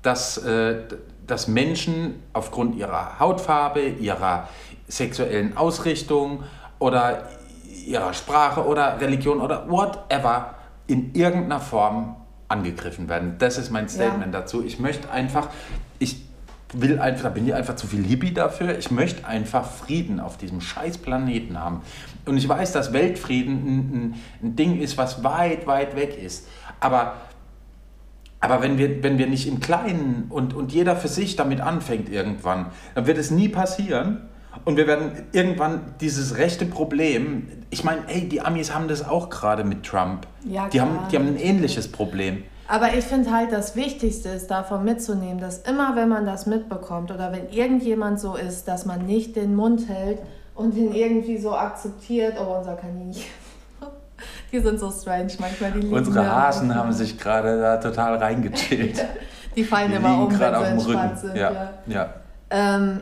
dass, äh, dass Menschen aufgrund ihrer Hautfarbe, ihrer sexuellen Ausrichtung oder ihrer Sprache oder Religion oder whatever in irgendeiner Form angegriffen werden. Das ist mein Statement dazu. Ich möchte einfach, ich will einfach, da bin ich einfach zu viel Hippie dafür. Ich möchte einfach Frieden auf diesem scheiß Planeten haben. Und ich weiß, dass Weltfrieden ein, ein, ein Ding ist, was weit, weit weg ist. Aber aber wenn wir, wenn wir nicht im Kleinen und, und jeder für sich damit anfängt irgendwann, dann wird es nie passieren. Und wir werden irgendwann dieses rechte Problem, ich meine, ey, die Amis haben das auch gerade mit Trump. Ja, die, haben, die haben ein ähnliches Problem. Aber ich finde halt, das Wichtigste ist davon mitzunehmen, dass immer, wenn man das mitbekommt oder wenn irgendjemand so ist, dass man nicht den Mund hält und ihn irgendwie so akzeptiert. Oh, unser Kaninchen. Die sind so strange manchmal. Die Unsere Hasen haben sich gerade da total reingechillt. Die fallen Die immer um, wenn sie entspannt Rücken. sind. Ja, ja. ja. Ähm,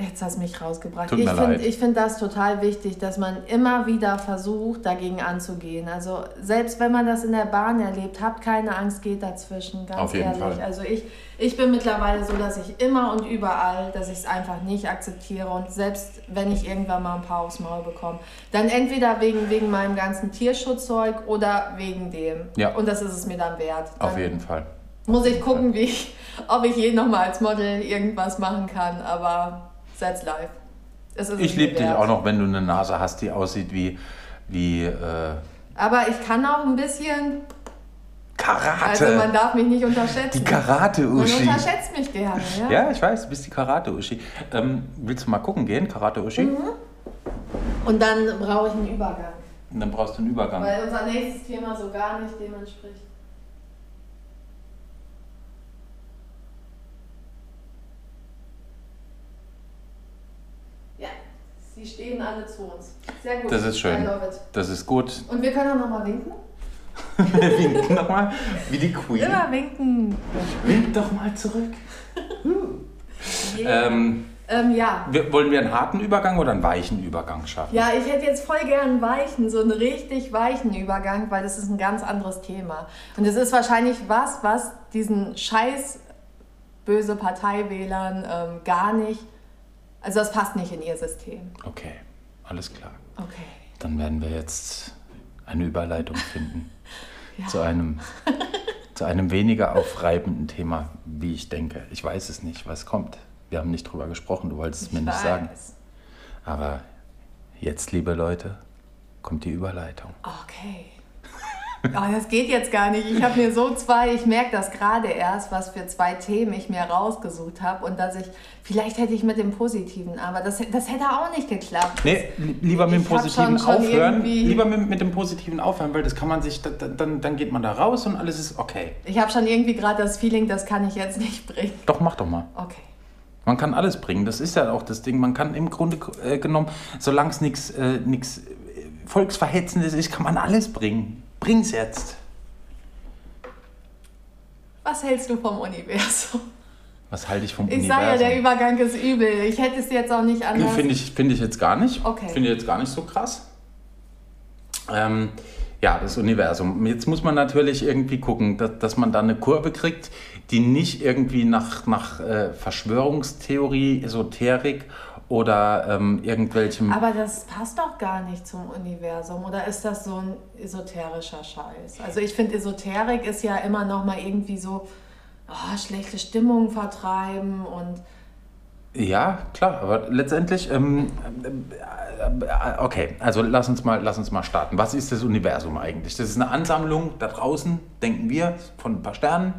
jetzt hast du mich rausgebracht. Tut ich mir finde ich find das total wichtig, dass man immer wieder versucht, dagegen anzugehen. Also selbst wenn man das in der Bahn erlebt, habt keine Angst, geht dazwischen, ganz Auf jeden ehrlich. Fall. Also ich, ich bin mittlerweile so, dass ich immer und überall, dass ich es einfach nicht akzeptiere und selbst wenn ich irgendwann mal ein paar aufs Maul bekomme, dann entweder wegen, wegen meinem ganzen Tierschutzzeug oder wegen dem. Ja. Und das ist es mir dann wert. Dann Auf jeden Fall. muss ich gucken, wie ich, ob ich je nochmal als Model irgendwas machen kann, aber Es ist Ich liebe dich auch noch, wenn du eine Nase hast, die aussieht wie, wie äh, Aber ich kann auch ein bisschen, Karate. also man darf mich nicht unterschätzen. die man Karate-Uschi. unterschätzt mich gerne, ja. Ja, ich weiß, du bist die Karate-Uschi. Ähm, willst du mal gucken gehen, Karate-Uschi? Mhm. Und dann brauche ich einen Übergang, Und dann brauchst du einen Übergang. weil unser nächstes Thema so gar nicht dem entspricht. Ja, sie stehen alle zu uns. Sehr gut. Das ist schön. I love it. Das ist gut. Und wir können auch nochmal winken? Wir winken nochmal wie die Queen. Immer winken. Wink doch mal zurück. Yeah. Ähm, Ähm, ja. wir, wollen wir einen harten Übergang oder einen weichen Übergang schaffen? Ja, ich hätte jetzt voll gern einen weichen, so einen richtig weichen Übergang, weil das ist ein ganz anderes Thema. Und es ist wahrscheinlich was, was diesen scheiß böse Parteiwählern ähm, gar nicht, also das passt nicht in ihr System. Okay, alles klar. Okay. Dann werden wir jetzt eine Überleitung finden Ja. zu, einem, zu einem weniger aufreibenden Thema, wie ich denke. Ich weiß es nicht, was kommt. Wir haben nicht drüber gesprochen, du wolltest es mir Ich nicht sagen. weiß. Aber jetzt, liebe Leute, kommt die Überleitung. Okay. Oh, das geht jetzt gar nicht. Ich habe mir so zwei, ich merke das gerade erst, was für zwei Themen ich mir rausgesucht habe und dass ich, vielleicht hätte ich mit dem Positiven, aber das, das hätte auch nicht geklappt. Nee, lieber mit dem Positiven schon, schon aufhören. Lieber mit, mit dem Positiven aufhören, weil das kann man sich, dann, dann geht man da raus und alles ist okay. Ich habe schon irgendwie gerade das Feeling, das kann ich jetzt nicht bringen. Doch, mach doch mal. Okay. Man kann alles bringen, das ist ja auch das Ding. Man kann im Grunde äh, genommen, solange es nichts äh, Volksverhetzendes ist, kann man alles bringen. Bring's jetzt. Was hältst du vom Universum? Was halte ich vom ich Universum? Ich sage ja, der Übergang ist übel. Ich hätte es jetzt auch nicht anders. Finde ich, find ich jetzt gar nicht. Okay. Finde ich jetzt gar nicht so krass. Ähm, ja, das Universum. Jetzt muss man natürlich irgendwie gucken, dass, dass man da eine Kurve kriegt, die nicht irgendwie nach, nach äh, Verschwörungstheorie, Esoterik oder ähm, irgendwelchem. Aber das passt doch gar nicht zum Universum. Oder ist das so ein esoterischer Scheiß? Also ich finde, Esoterik ist ja immer noch mal irgendwie so oh, schlechte Stimmung vertreiben und. Ja, klar, aber letztendlich, ähm, äh, äh, okay, also lass uns, mal, lass uns mal starten. Was ist das Universum eigentlich? Das ist eine Ansammlung da draußen, denken wir, von ein paar Sternen.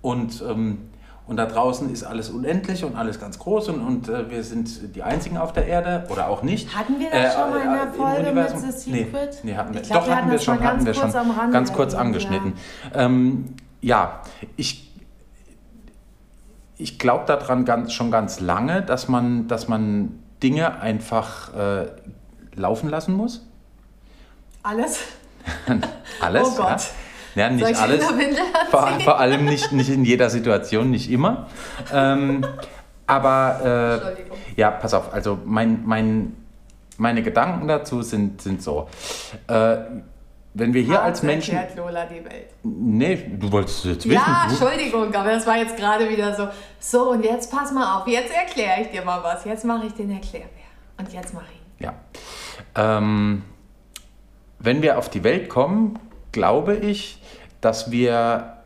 Und ähm, und da draußen ist alles unendlich und alles ganz groß und, und äh, wir sind die Einzigen auf der Erde oder auch nicht. Hatten wir das äh, schon mal in der Folge mit The Secret? Nee, nee hatten wir. Glaub, Doch, wir hatten wir schon, hatten wir schon ganz kurz angeschnitten. Ja, ähm, ja ich, ich glaube daran ganz, schon ganz lange, dass man, dass man Dinge einfach äh, laufen lassen muss. Alles? Alles, oh Gott. Ja. Ja, nicht alles. Vor, vor, allem nicht, nicht in jeder Situation, nicht immer. Ähm, aber äh, ja, pass auf, also mein, mein, meine Gedanken dazu sind, sind so. Äh, wenn wir hier als Menschen. Lola die Welt. Nee, du wolltest es jetzt wissen. Ja, Entschuldigung, aber das war jetzt gerade wieder so. So, und jetzt pass mal auf, jetzt erkläre ich dir mal was. Jetzt mache ich den Erklärbär. Und jetzt mache ich ihn. Ja. Ähm, wenn wir auf die Welt kommen, glaube ich, dass wir,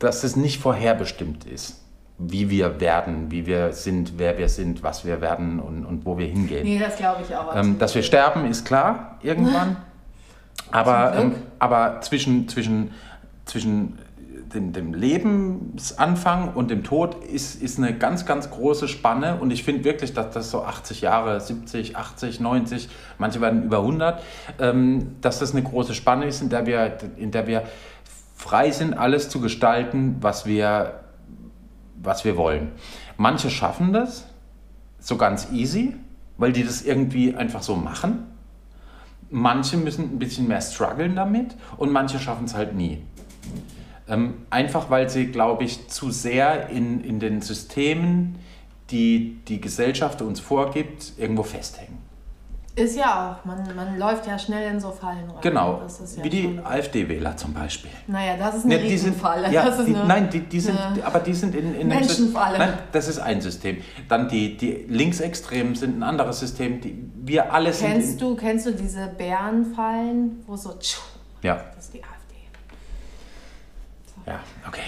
dass es nicht vorherbestimmt ist, wie wir werden, wie wir sind, wer wir sind, was wir werden und, und wo wir hingehen. Nee, das glaube ich auch. Ähm, dass wir sterben, ist klar, irgendwann. aber, ähm, aber zwischen, zwischen, zwischen dem, dem Lebensanfang und dem Tod ist, ist eine ganz, ganz große Spanne. Und ich finde wirklich, dass das so 80 Jahre, 70, 80, 90, manche werden über 100, ähm, dass das eine große Spanne ist, in der, wir, in der wir frei sind, alles zu gestalten, was wir, was wir wollen. Manche schaffen das so ganz easy, weil die das irgendwie einfach so machen. Manche müssen ein bisschen mehr strugglen damit und manche schaffen es halt nie. Ähm, einfach weil sie, glaube ich, zu sehr in, in den Systemen, die die Gesellschaft uns vorgibt, irgendwo festhängen. Ist ja auch, man, man läuft ja schnell in so Fallen rein. Genau, ja wie die AfD-Wähler zum Beispiel. Naja, das ist eine ja, die sind. Ja, die, eine, nein, die, die sind, aber die sind in, in Menschenfalle. Nein, das ist ein System. Dann die, die Linksextremen sind ein anderes System. Die, wir alle kennst sind... Du, kennst du diese Bärenfallen, wo so... Ja. Das ist die AfD. Ja, okay.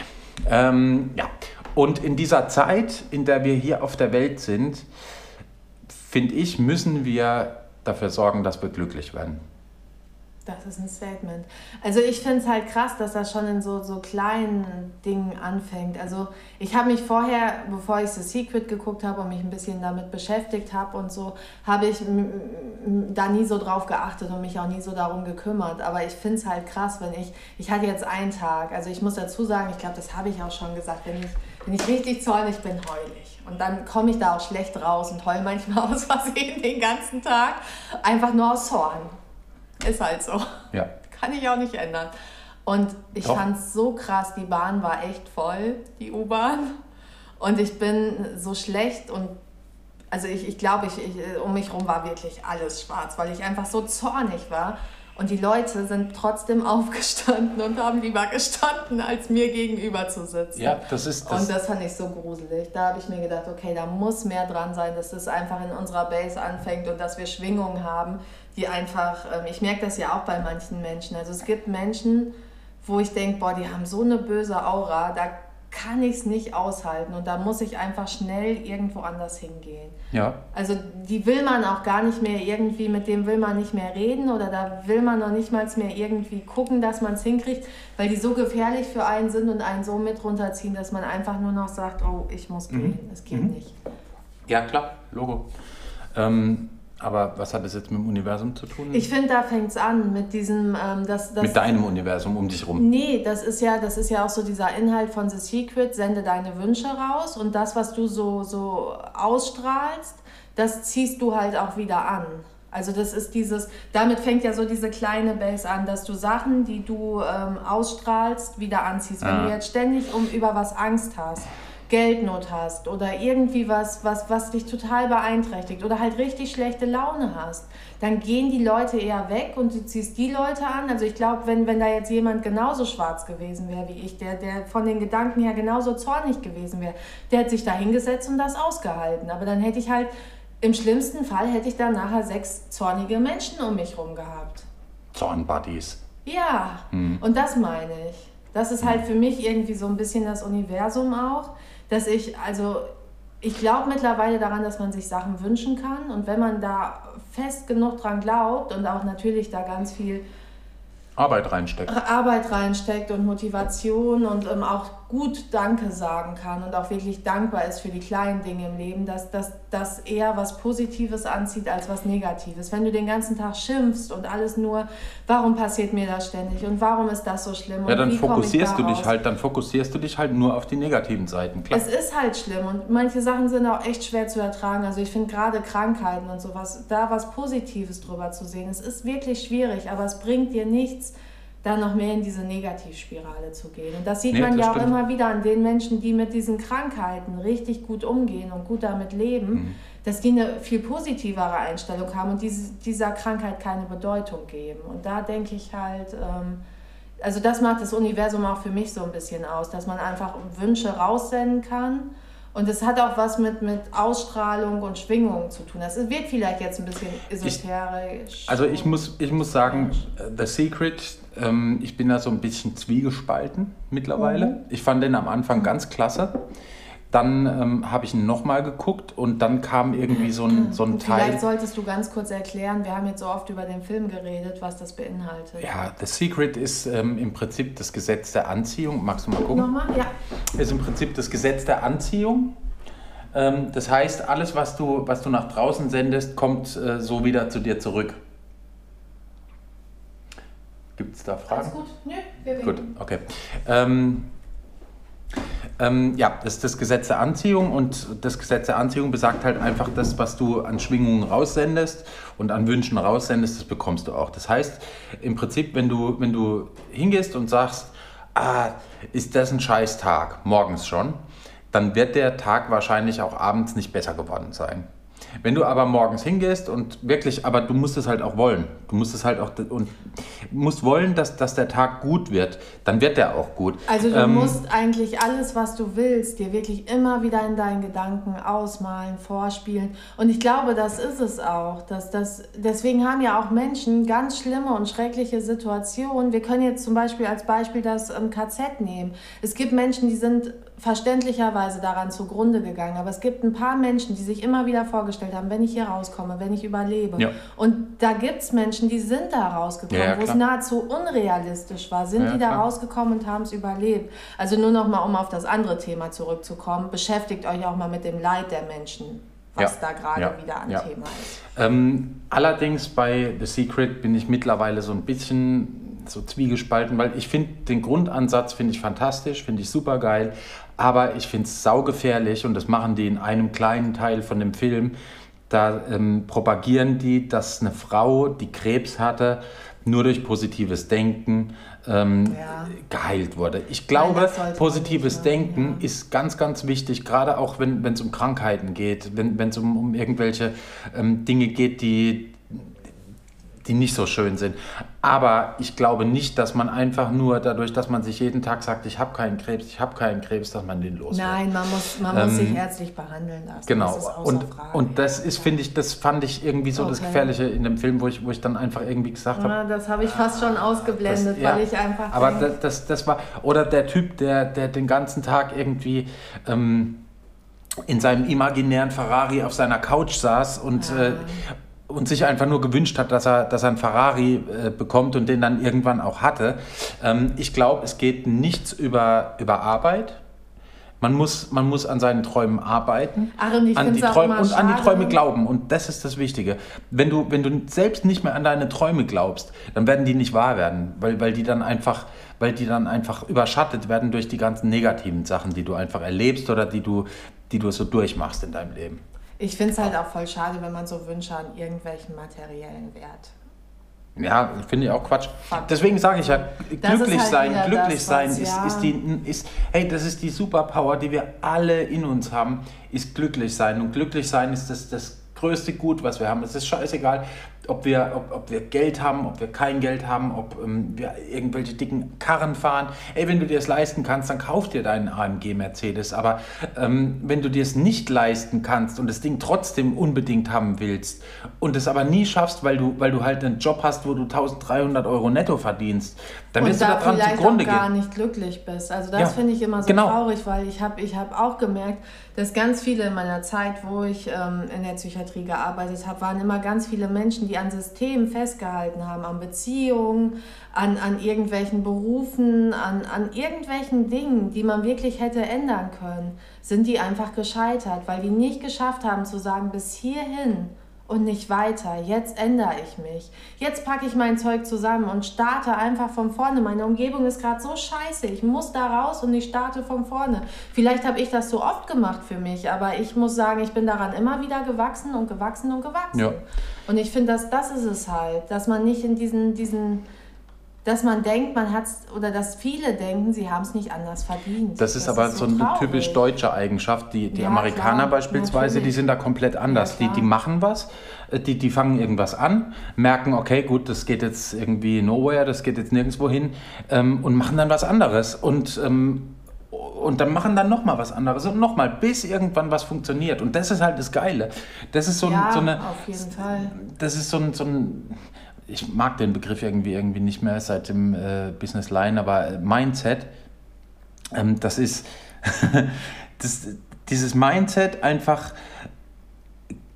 Ähm, ja. Und in dieser Zeit, in der wir hier auf der Welt sind, finde ich, müssen wir dafür sorgen, dass wir glücklich werden. Das ist ein Statement. Also ich finde es halt krass, dass das schon in so, so kleinen Dingen anfängt. Also ich habe mich vorher, bevor ich The Secret geguckt habe und mich ein bisschen damit beschäftigt habe und so, habe ich da nie so drauf geachtet und mich auch nie so darum gekümmert. Aber ich finde es halt krass, wenn ich, ich hatte jetzt einen Tag, also ich muss dazu sagen, ich glaube, das habe ich auch schon gesagt, wenn ich, wenn ich richtig zornig bin, heul ich. Und dann komme ich da auch schlecht raus und heul manchmal aus Versehen den ganzen Tag, einfach nur aus Zorn. Ist halt so. Ja. Kann ich auch nicht ändern. Und ich fand es so krass, die Bahn war echt voll, die U-Bahn. Und ich bin so schlecht und also ich, ich glaube, ich, ich, um mich herum war wirklich alles schwarz, weil ich einfach so zornig war. Und die Leute sind trotzdem aufgestanden und haben lieber gestanden, als mir gegenüber zu sitzen. Ja, das ist das. Und das fand ich so gruselig. Da habe ich mir gedacht, okay, da muss mehr dran sein, dass das einfach in unserer Base anfängt und dass wir Schwingungen haben, die einfach, ähm, ich merke das ja auch bei manchen Menschen. Also es gibt Menschen, wo ich denke, boah, die haben so eine böse Aura, da kann ich es nicht aushalten und da muss ich einfach schnell irgendwo anders hingehen. Ja. Also die will man auch gar nicht mehr irgendwie, mit dem will man nicht mehr reden oder da will man noch nicht mal mehr irgendwie gucken, dass man es hinkriegt, weil die so gefährlich für einen sind und einen so mit runterziehen, dass man einfach nur noch sagt, oh, ich muss Mhm. gehen, es geht nicht. Ja, klar, Logo. Ähm, aber was hat das jetzt mit dem Universum zu tun? Ich finde, da fängt es an mit diesem, ähm, das, das mit deinem Universum um dich rum. Nee, das ist ja, das ist ja auch so dieser Inhalt von The Secret, sende deine Wünsche raus und das, was du so, so ausstrahlst, das ziehst du halt auch wieder an. Also das ist dieses, damit fängt ja so diese kleine Base an, dass du Sachen, die du ähm, ausstrahlst, wieder anziehst. Wenn Ah. du jetzt ständig um über was Angst hast, Geldnot hast oder irgendwie was, was, was dich total beeinträchtigt oder halt richtig schlechte Laune hast, dann gehen die Leute eher weg und du ziehst die Leute an. Also ich glaube, wenn, wenn da jetzt jemand genauso schwarz gewesen wäre wie ich, der, der von den Gedanken her genauso zornig gewesen wäre, der hätte sich da hingesetzt und das ausgehalten. Aber dann hätte ich halt, im schlimmsten Fall hätte ich dann nachher sechs zornige Menschen um mich rum gehabt. Zornbuddies. Ja, und das meine ich. Das ist halt für mich irgendwie so ein bisschen das Universum auch, dass ich, also ich glaube mittlerweile daran, dass man sich Sachen wünschen kann und wenn man da fest genug dran glaubt und auch natürlich da ganz viel Arbeit reinsteckt. Arbeit reinsteckt und Motivation und ähm, auch gut Danke sagen kann und auch wirklich dankbar ist für die kleinen Dinge im Leben, dass das dass eher was Positives anzieht als was Negatives. Wenn du den ganzen Tag schimpfst und alles nur, warum passiert mir das ständig und warum ist das so schlimm? Ja, und dann wie komm ich fokussierst du dich halt, dann fokussierst du dich halt nur auf die negativen Seiten. Klar. Es ist halt schlimm und manche Sachen sind auch echt schwer zu ertragen. Also ich finde gerade Krankheiten und sowas, da was Positives drüber zu sehen, es ist wirklich schwierig, aber es bringt dir nichts, da noch mehr in diese Negativspirale zu gehen. Und das sieht Nee, man das ja auch stimmt. immer wieder an den Menschen, die mit diesen Krankheiten richtig gut umgehen und gut damit leben, Mhm. dass die eine viel positivere Einstellung haben und diese, dieser Krankheit keine Bedeutung geben. Und da denke ich halt, ähm, also das macht das Universum auch für mich so ein bisschen aus, dass man einfach Wünsche raussenden kann. Und es hat auch was mit, mit Ausstrahlung und Schwingung zu tun. Das wird vielleicht jetzt ein bisschen esoterisch. Also ich muss, ich muss sagen, The Secret, ähm, ich bin da so ein bisschen zwiegespalten mittlerweile. Mhm. Ich fand den am Anfang ganz klasse. Dann ähm, habe ich ihn nochmal geguckt und dann kam irgendwie so ein, so ein Und vielleicht Teil. solltest du ganz kurz erklären, wir haben jetzt so oft über den Film geredet, was das beinhaltet. Ja, The Secret ist ähm, im Prinzip das Gesetz der Anziehung. Magst du mal gucken? Nochmal? Ja. ist im Prinzip das Gesetz der Anziehung. Ähm, das heißt, alles, was du, was du nach draußen sendest, kommt äh, so wieder zu dir zurück. Gibt es da Fragen? Alles gut? Nö, wir Gut, okay. Ähm, ähm, ja, das ist das Gesetz der Anziehung und das Gesetz der Anziehung besagt halt einfach, das, was du an Schwingungen raussendest und an Wünschen raussendest, das bekommst du auch. Das heißt, im Prinzip, wenn du, wenn du hingehst und sagst, ah, ist das ein scheiß Tag, morgens schon, dann wird der Tag wahrscheinlich auch abends nicht besser geworden sein. Wenn du aber morgens hingehst und wirklich, aber du musst es halt auch wollen. Du musst es halt auch und musst wollen, dass, dass der Tag gut wird, dann wird der auch gut. Also du Ähm, musst eigentlich alles, was du willst, dir wirklich immer wieder in deinen Gedanken ausmalen, vorspielen. Und ich glaube, das ist es auch. Dass das, deswegen haben ja auch Menschen ganz schlimme und schreckliche Situationen. Wir können jetzt zum Beispiel als Beispiel das ähm, KZ nehmen. Es gibt Menschen, die sind verständlicherweise daran zugrunde gegangen. Aber es gibt ein paar Menschen, die sich immer wieder vorgestellt haben, wenn ich hier rauskomme, wenn ich überlebe. Ja. Und da gibt es Menschen, die sind da rausgekommen, Ja, ja, wo es nahezu unrealistisch war, sind die da klar. rausgekommen und haben es überlebt. Also nur noch mal, um auf das andere Thema zurückzukommen, beschäftigt euch auch mal mit dem Leid der Menschen, was da gerade wieder an. Thema ist. Ähm, allerdings bei The Secret bin ich mittlerweile so ein bisschen so zwiegespalten, weil ich finde den Grundansatz finde ich fantastisch, finde ich super geil, aber ich finde es saugefährlich und das machen die in einem kleinen Teil von dem Film. Da ähm, propagieren die, dass eine Frau, die Krebs hatte, nur durch positives Denken ähm, Ja. geheilt wurde. Ich glaube, man positives nicht Denken ja. ist ganz, ganz wichtig, gerade auch wenn es um Krankheiten geht, wenn es um, um irgendwelche ähm, Dinge geht, die, die nicht so schön sind. Aber ich glaube nicht, dass man einfach nur dadurch, dass man sich jeden Tag sagt, ich habe keinen Krebs, ich habe keinen Krebs, dass man den los Nein, man muss, man muss sich ärztlich behandeln lassen. Genau. Und, und das ist, finde ich, das fand ich irgendwie so okay. das Gefährliche in dem Film, wo ich, wo ich dann einfach irgendwie gesagt habe. Ja, das habe ich fast schon ausgeblendet, das, ja, weil ich einfach. Aber das, das, das war. Oder der Typ, der, der den ganzen Tag irgendwie. Ähm, in seinem imaginären Ferrari auf seiner Couch saß und, ja. äh, und sich einfach nur gewünscht hat, dass er, dass er einen Ferrari äh, bekommt und den dann irgendwann auch hatte. Ähm, ich glaube, es geht nichts über, über Arbeit. Man muss, man muss an seinen Träumen arbeiten und, an die Träume, und an die Träume glauben. Und das ist das Wichtige. Wenn du, wenn du selbst nicht mehr an deine Träume glaubst, dann werden die nicht wahr werden, weil, weil, die dann einfach, weil die dann einfach überschattet werden durch die ganzen negativen Sachen, die du einfach erlebst oder die du, die du so durchmachst in deinem Leben. Ich finde es halt auch voll schade, wenn man so Wünsche an irgendwelchen materiellen Wert. Ja, finde ich auch Quatsch. Deswegen sage ich ja, glücklich halt sein, glücklich sein ist, ja. ist die, ist, hey, das ist die Superpower, die wir alle in uns haben, ist glücklich sein. Und glücklich sein ist das, das größte Gut, was wir haben. Es ist scheißegal, ob wir, ob, ob wir Geld haben, ob wir kein Geld haben, ob ähm, wir irgendwelche dicken Karren fahren. Ey, wenn du dir es leisten kannst, dann kauf dir deinen AMG Mercedes. Aber ähm, wenn du dir es nicht leisten kannst und das Ding trotzdem unbedingt haben willst und es aber nie schaffst, weil du, weil du halt einen Job hast, wo du 1300 Euro netto verdienst, dann wirst und du daran zugrunde gehen. gar nicht glücklich bist. Also das ja, finde ich immer so genau. traurig, weil ich habe ich hab auch gemerkt, dass ganz viele in meiner Zeit, wo ich ähm, in der Psychiatrie gearbeitet habe, waren immer ganz viele Menschen, die an Systemen festgehalten haben, an Beziehungen, an, an irgendwelchen Berufen, an, an irgendwelchen Dingen, die man wirklich hätte ändern können, sind die einfach gescheitert, weil die nicht geschafft haben zu sagen, bis hierhin und nicht weiter. Jetzt ändere ich mich. Jetzt packe ich mein Zeug zusammen und starte einfach von vorne. Meine Umgebung ist gerade so scheiße. Ich muss da raus und ich starte von vorne. Vielleicht habe ich das so oft gemacht für mich, aber ich muss sagen, ich bin daran immer wieder gewachsen und gewachsen und gewachsen. Ja. Und ich finde, dass das ist es halt, dass man nicht in diesen, diesen dass man denkt, man hat es, oder dass viele denken, sie haben es nicht anders verdient. Das ist das aber ist so, so eine typisch deutsche Eigenschaft. Die, die ja, Amerikaner klar, beispielsweise, natürlich. die sind da komplett anders. Ja, die, die machen was, äh, die, die fangen irgendwas an, merken, okay, gut, das geht jetzt irgendwie nowhere, das geht jetzt nirgendwo hin ähm, und machen dann was anderes. Und ähm, und dann machen dann nochmal was anderes und nochmal, bis irgendwann was funktioniert. Und das ist halt das Geile. Das ist so, ja, so eine. Auf jeden Fall. Das ist so ein, so ein ich mag den Begriff irgendwie, irgendwie nicht mehr seit dem äh, Business Line, aber Mindset, ähm, das ist das, dieses Mindset einfach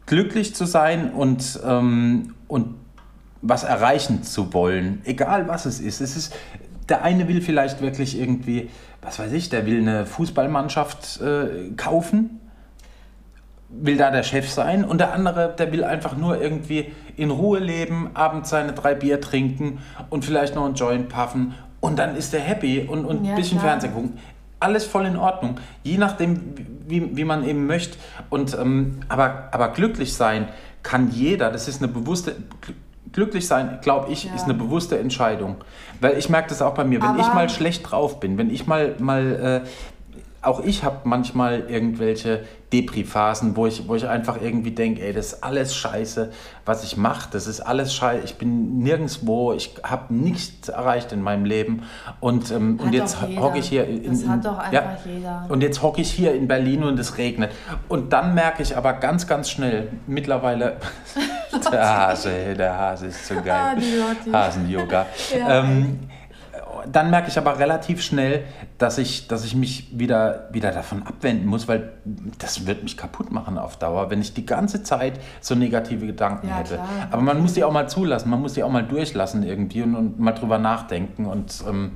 glücklich zu sein und, ähm, und was erreichen zu wollen, egal was es ist. Es ist der eine will vielleicht wirklich irgendwie, was weiß ich, der will eine Fußballmannschaft äh, kaufen will da der Chef sein und der andere, der will einfach nur irgendwie in Ruhe leben, abends seine drei Bier trinken und vielleicht noch einen Joint puffen und dann ist er happy und, und ja, ein bisschen klar. Fernsehen gucken. Alles voll in Ordnung, je nachdem, wie, wie man eben möchte. Und, ähm, aber, aber glücklich sein kann jeder, das ist eine bewusste, glücklich sein, glaube ich, ja. ist eine bewusste Entscheidung. Weil ich merke das auch bei mir, wenn aber ich mal schlecht drauf bin, wenn ich mal, mal äh, auch ich habe manchmal irgendwelche Depri-Phasen, wo ich, wo ich einfach irgendwie denke, ey, das ist alles scheiße, was ich mache, das ist alles scheiße, ich bin nirgendwo, ich habe nichts erreicht in meinem Leben. Und, ähm, und jetzt hocke ich hier in, das hat doch einfach ja, jeder. und jetzt hocke ich hier in Berlin und es regnet. Und dann merke ich aber ganz, ganz schnell, mittlerweile, der Hase, der Hase ist so geil, ah, Hasen-Yoga, ja, ähm, dann merke ich aber relativ schnell, dass ich, dass ich mich wieder, wieder davon abwenden muss, weil das wird mich kaputt machen auf Dauer, wenn ich die ganze Zeit so negative Gedanken ja, hätte. Klar. Aber man muss die auch mal zulassen, man muss die auch mal durchlassen irgendwie und, und mal drüber nachdenken und ähm,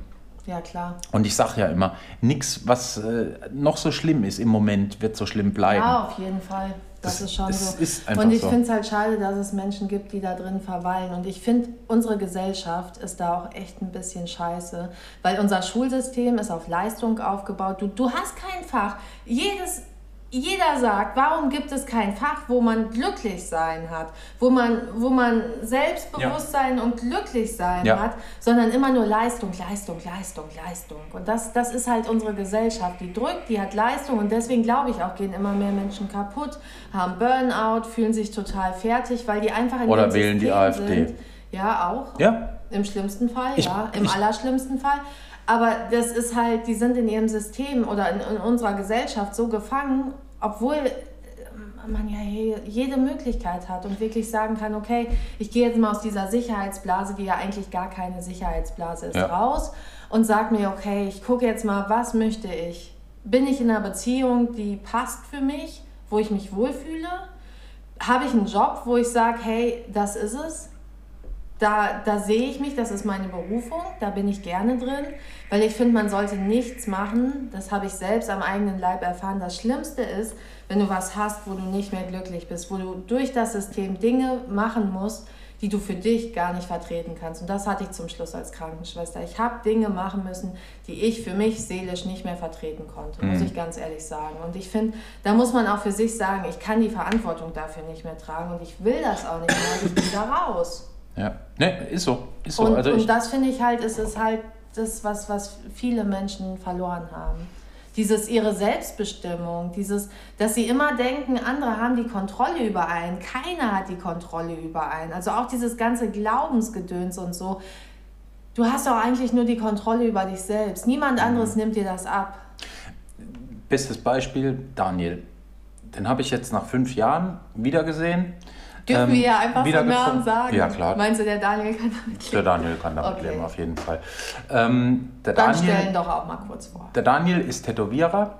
ja, klar. Und ich sage ja immer, nichts, was äh, noch so schlimm ist im Moment, wird so schlimm bleiben. Ja, auf jeden Fall. Das, das ist schon so. Ist und ich so. finde es halt schade, dass es Menschen gibt, die da drin verweilen. Und ich finde, unsere Gesellschaft ist da auch echt ein bisschen scheiße. Weil unser Schulsystem ist auf Leistung aufgebaut. Du, du hast kein Fach. Jedes jeder sagt, warum gibt es kein Fach, wo man glücklich sein hat, wo man, wo man Selbstbewusstsein ja. und glücklich sein ja. hat, sondern immer nur Leistung, Leistung, Leistung, Leistung. Und das, das ist halt unsere Gesellschaft, die drückt, die hat Leistung und deswegen glaube ich auch, gehen immer mehr Menschen kaputt, haben Burnout, fühlen sich total fertig, weil die einfach in Oder wählen System die AfD. Sind. Ja, auch. Ja. Im schlimmsten Fall, Ich- ja. Im ich- allerschlimmsten Fall. Aber das ist halt, die sind in ihrem System oder in, in unserer Gesellschaft so gefangen, obwohl äh, man ja je- jede Möglichkeit hat und wirklich sagen kann, okay, ich gehe jetzt mal aus dieser Sicherheitsblase, die ja eigentlich gar keine Sicherheitsblase ist, Ja. raus und sag mir, okay, ich gucke jetzt mal, was möchte ich? Bin ich in einer Beziehung, die passt für mich, wo ich mich wohlfühle? Habe ich einen Job, wo ich sage, hey, das ist es? Da, da sehe ich mich, das ist meine Berufung, da bin ich gerne drin, weil ich finde, man sollte nichts machen, das habe ich selbst am eigenen Leib erfahren. Das Schlimmste ist, wenn du was hast, wo du nicht mehr glücklich bist, wo du durch das System Dinge machen musst, die du für dich gar nicht vertreten kannst. Und das hatte ich zum Schluss als Krankenschwester. Ich habe Dinge machen müssen, die ich für mich seelisch nicht mehr vertreten konnte, muss ich ganz ehrlich sagen. Und ich finde, da muss man auch für sich sagen, ich kann die Verantwortung dafür nicht mehr tragen und ich will das auch nicht mehr, also ich bin da raus. Ja. Ne, ist so. Ist so. Und, also und das finde ich halt, es ist halt das, was, was viele Menschen verloren haben. Dieses ihre Selbstbestimmung, dieses, dass sie immer denken, andere haben die Kontrolle über einen. Keiner hat die Kontrolle über einen. Also auch dieses ganze Glaubensgedöns und so. Du hast doch eigentlich nur die Kontrolle über dich selbst. Niemand anderes nimmt dir das ab. bestes Beispiel, Daniel. Den habe ich jetzt nach fünf Jahren wiedergesehen. Dürfen Ähm, wir ja einfach so wiedergefunden. Namen sagen? Ja, klar. Meinst du, der Daniel kann damit Der leben? Daniel kann damit Okay. leben, auf jeden Fall. Ähm, der, Dann Daniel, stellen doch auch mal kurz vor. der Daniel ist Tätowierer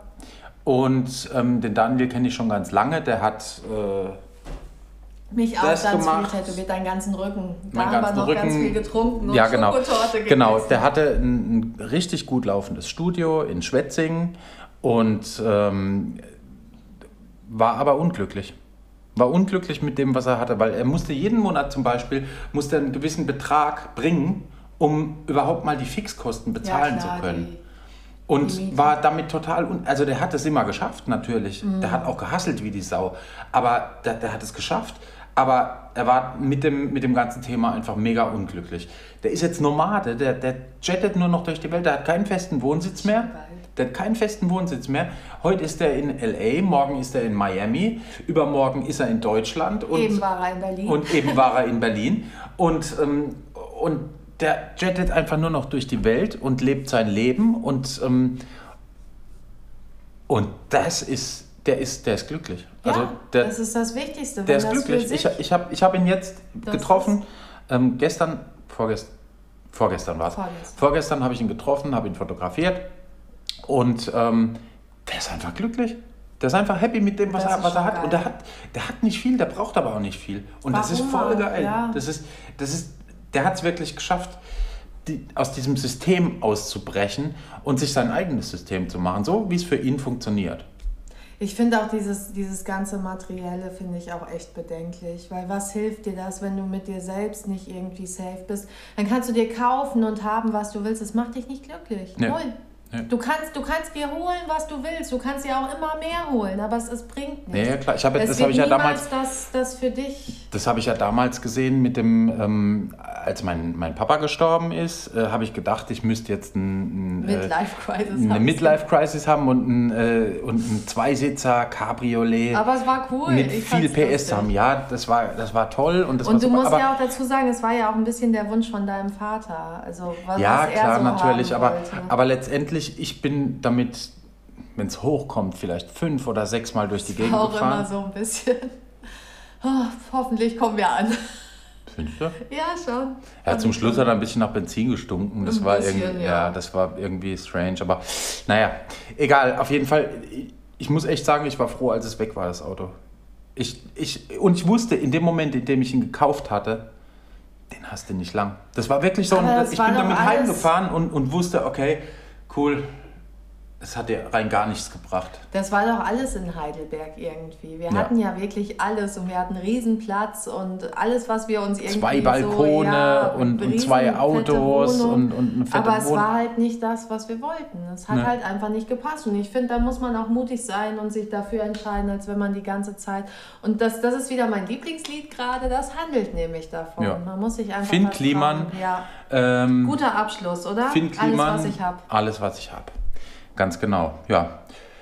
und ähm, den Daniel kenne ich schon ganz lange. Der hat äh, Mich auch ganz gemacht. viel tätowiert, deinen ganzen Rücken. Da Meinen haben wir noch ganz Rücken. viel getrunken und ja, genau. Schokotorte gegessen. Genau, der hatte ein, ein richtig gut laufendes Studio in Schwetzingen und ähm, war aber unglücklich. War unglücklich mit dem, was er hatte, weil er musste jeden Monat zum Beispiel musste einen gewissen Betrag bringen, um überhaupt mal die Fixkosten bezahlen klar, zu können. die- Und Die war damit total, un also der hat es immer geschafft, natürlich. Mhm. Der hat auch gehasselt wie die Sau. Aber der, der hat es geschafft. Aber er war mit dem, mit dem ganzen Thema einfach mega unglücklich. Der ist jetzt Nomade, der, der jettet nur noch durch die Welt, der hat keinen festen Wohnsitz mehr. Der hat keinen festen Wohnsitz mehr. Heute ist er in L.A., morgen ist er in Miami, übermorgen ist er in Deutschland. Und Eben war er in Berlin. und eben war er in Berlin. Und, ähm, und der jettet einfach nur noch durch die Welt und lebt sein Leben. Und, ähm, und das ist, der ist, der ist glücklich. ja, also der, das ist das Wichtigste. der ist glücklich. Ich, ich habe ich hab ihn jetzt Das getroffen. Ähm, gestern, vorgestern, vorgestern war es. Vorgestern. Vorgestern habe ich ihn getroffen, habe ihn fotografiert. Und ähm, der ist einfach glücklich. Der ist einfach happy mit dem, was, er, was er hat. geil. Und der hat, der hat nicht viel, der braucht aber auch nicht viel. Und das ist Warum voll geil. Ja. Das ist, das ist, der hat es wirklich geschafft, die, aus diesem System auszubrechen und sich sein eigenes System zu machen, so wie es für ihn funktioniert. ich finde auch dieses, dieses ganze Materielle finde ich auch echt bedenklich. Weil was hilft dir das, wenn du mit dir selbst nicht irgendwie safe bist? Dann kannst du dir kaufen und haben, was du willst. Das macht dich nicht glücklich. Nee. Null. Nee. Du kannst, du kannst dir holen, was du willst. Du kannst dir auch immer mehr holen, aber es, es bringt Nee, nichts. ja, klar. Ich hab, das habe ich ja damals. das, das für dich Das habe ich ja damals gesehen mit dem, ähm, als mein, mein Papa gestorben ist, äh, habe ich gedacht, ich müsste jetzt ein, ein, äh, Midlife-Crisis eine haben. Midlife-Crisis haben und ein, äh, und ein Zweisitzer Cabriolet Aber es war cool. mit Ich viel PS haben. Ja, das war, das war toll und das Und du super. musst aber, ja auch dazu sagen, es war ja auch ein bisschen der Wunsch von deinem Vater. Also was, ja, was klar, so natürlich. Aber, wollte. aber letztendlich, ich bin damit, wenn es hochkommt, vielleicht fünf oder sechs Mal durch die Gegend auch gefahren. immer so ein bisschen. Oh, hoffentlich kommen wir an. Findest du? Ja, schon. Ja, zum Schluss hat er ein bisschen nach Benzin gestunken. Das Ein war bisschen, irgendwie, ja. ja. das war irgendwie strange. Aber naja, egal. Auf jeden Fall, ich, muss echt sagen, ich war froh, als es weg war, das Auto. Ich, ich, und ich wusste, in dem Moment, in dem ich ihn gekauft hatte, den hast du nicht lang. Das war wirklich so, ein, ich bin damit alles- heimgefahren und, und wusste, okay, cool, es hat dir rein gar nichts gebracht. Das war doch alles in Heidelberg irgendwie. Wir Ja. hatten ja wirklich alles und wir hatten Riesen-Platz und alles, was wir uns irgendwie Zwei Balkone so, ja, und, und riesen zwei Autos und, und eine fette Aber es Wohnung. war halt nicht das, was wir wollten. Es hat Nee. halt einfach nicht gepasst. Und ich finde, da muss man auch mutig sein und sich dafür entscheiden, als wenn man die ganze Zeit. Und das, das ist wieder mein Lieblingslied gerade, das handelt nämlich davon. Ja. Man muss sich einfach. Finn. Kliman. Ja. Ähm, Guter Abschluss, oder? Finn Kliman, Alles, was ich habe. Alles, was ich habe. Ganz genau. Ja,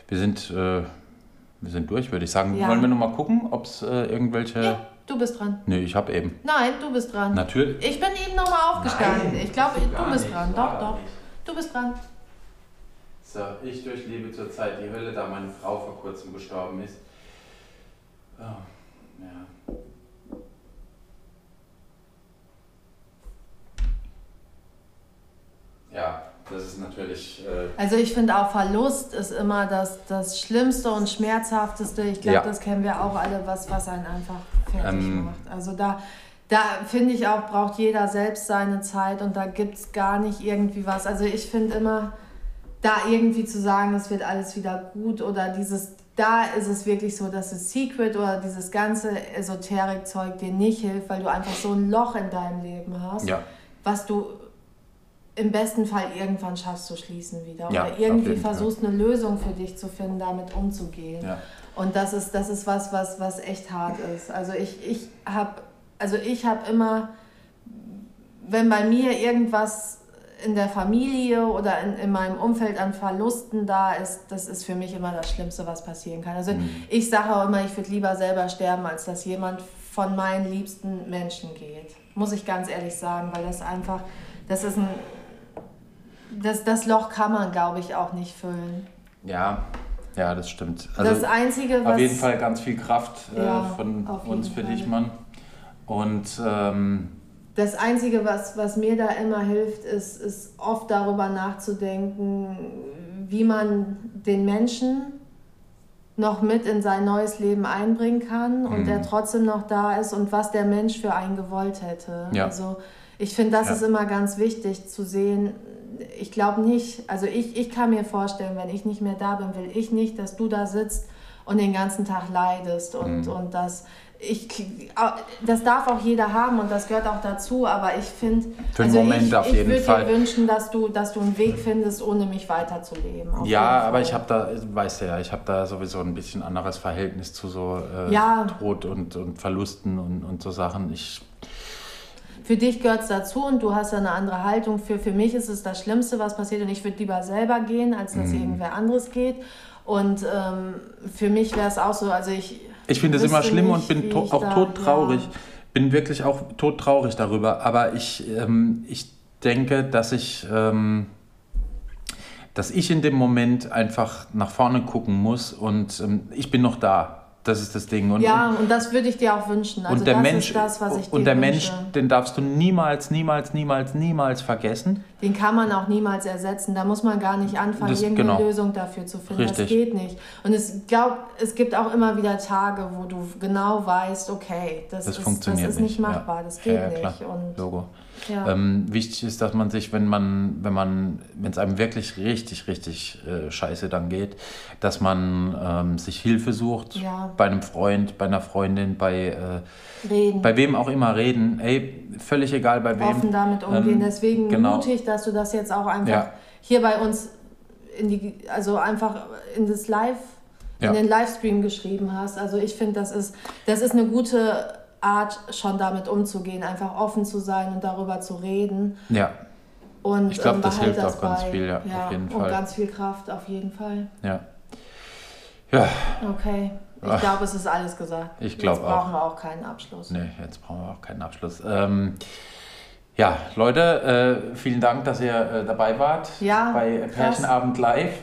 wir sind, äh, wir sind durch, würde ich sagen. Ja. Wollen wir noch mal gucken, ob es äh, irgendwelche. Ja. Du bist dran. Nee, ich habe eben. Nein, du bist dran. Natürlich. Ich bin eben nochmal aufgestanden. Nein, ich glaube, du bist nicht, dran. Doch, doch. Du bist dran. So, ich durchlebe zurzeit die Hölle, da meine Frau vor kurzem gestorben ist. Oh, ja. Ja, das ist natürlich. Äh, Also ich finde auch Verlust ist immer das, das Schlimmste und Schmerzhafteste. Ich glaube, Ja. das kennen wir auch alle, was, was einen einfach fertig Ähm. macht. Also da, da finde ich auch, braucht jeder selbst seine Zeit und da gibt es gar nicht irgendwie was. Also ich finde immer, da irgendwie zu sagen, es wird alles wieder gut oder dieses, da ist es wirklich so, dass das Secret oder dieses ganze Esoterik-Zeug dir nicht hilft, weil du einfach so ein Loch in deinem Leben hast, ja, was du im besten Fall irgendwann schaffst zu schließen wieder. Ja, oder irgendwie jeden Fall. versuchst eine Lösung für dich zu finden, damit umzugehen. ja. Und das ist, das ist was, was, was echt hart ist. Also ich, ich habe also ich hab immer, wenn bei mir irgendwas in der Familie oder in, in meinem Umfeld an Verlusten da ist, das ist für mich immer das Schlimmste, was passieren kann. Also Mhm. ich sage auch immer, ich würde lieber selber sterben, als dass jemand von meinen liebsten Menschen geht. Muss ich ganz ehrlich sagen, weil das einfach, das ist ein, das, das Loch kann man, glaube ich, auch nicht füllen. Ja, ja, das stimmt. das Also Einzige, was... auf jeden Fall ganz viel Kraft äh, Ja, von uns für Fall. dich, Mann. Und ähm, Das Einzige, was, was mir da immer hilft, ist, ist oft darüber nachzudenken, wie man den Menschen noch mit in sein neues Leben einbringen kann und Mhm. der trotzdem noch da ist und was der Mensch für einen gewollt hätte. Ja. Also ich finde, das Ja. ist immer ganz wichtig zu sehen. Ich glaube nicht, also ich, ich kann mir vorstellen, wenn ich nicht mehr da bin, will ich nicht, dass du da sitzt und den ganzen Tag leidest und, Mhm. und das ich, das darf auch jeder haben und das gehört auch dazu, aber ich finde, also Moment ich, auf ich jeden würde Fall. dir wünschen, dass du, dass du einen Weg findest, ohne mich weiterzuleben. Ja, aber ich habe da, weißt du ja, ich habe da sowieso ein bisschen anderes Verhältnis zu so äh, Ja. Tod und, und Verlusten und, und so Sachen. Ich, Für dich gehört es dazu und du hast da eine andere Haltung. Für, für mich ist es das Schlimmste, was passiert und ich würde lieber selber gehen, als Mhm. dass irgendwer anderes geht. Und ähm, für mich wäre es auch so, also ich. ich finde es immer schlimm nicht, und bin to auch da- todtraurig. ja. Bin wirklich auch todtraurig darüber. Aber ich, ähm, ich denke, dass ich, ähm, dass ich in dem Moment einfach nach vorne gucken muss und ähm, ich bin noch da. Das ist das Ding. Und, Ja, und das würde ich dir auch wünschen. Also und der das Mensch, ist das, was ich und dir der wünsche. Mensch, den darfst du niemals, niemals, niemals, niemals vergessen. Den kann man auch niemals ersetzen. Da muss man gar nicht anfangen, Das- irgendeine genau. Lösung dafür zu finden. Das Richtig. geht nicht. Und es, glaub, es gibt auch immer wieder Tage, wo du genau weißt, okay, das, Das ist, funktioniert das ist nicht nicht, machbar, ja. das geht Ja, ja, nicht. Und, Logo. Ja. Ähm, wichtig ist, dass man sich, wenn man, wenn man, wenn es einem wirklich richtig, richtig äh, scheiße dann geht, dass man ähm, sich Hilfe sucht, Ja. bei einem Freund, bei einer Freundin, bei, äh, Reden. bei wem auch immer reden. Ey, völlig egal bei wem. offen damit umgehen. Ähm, Deswegen genau. mutig, dass du das jetzt auch einfach Ja. hier bei uns in die, also einfach in das Live, in den Livestream geschrieben hast. Also ich finde, das ist, das ist eine gute Art, schon damit umzugehen, einfach offen zu sein und darüber zu reden. Ja, Und Ich glaub, ähm, das hilft auch ganz bei. viel, ja, auf jeden und Fall. ganz viel Kraft, auf jeden Fall. ja. Ja, Okay. Ich Ach. glaube, es ist alles gesagt. Ich glaub Jetzt brauchen wir auch keinen Abschluss. nee, jetzt brauchen wir auch keinen Abschluss. Ähm, ja, Leute, äh, vielen Dank, dass ihr äh, dabei wart Ja, bei. Pärchenabend Live.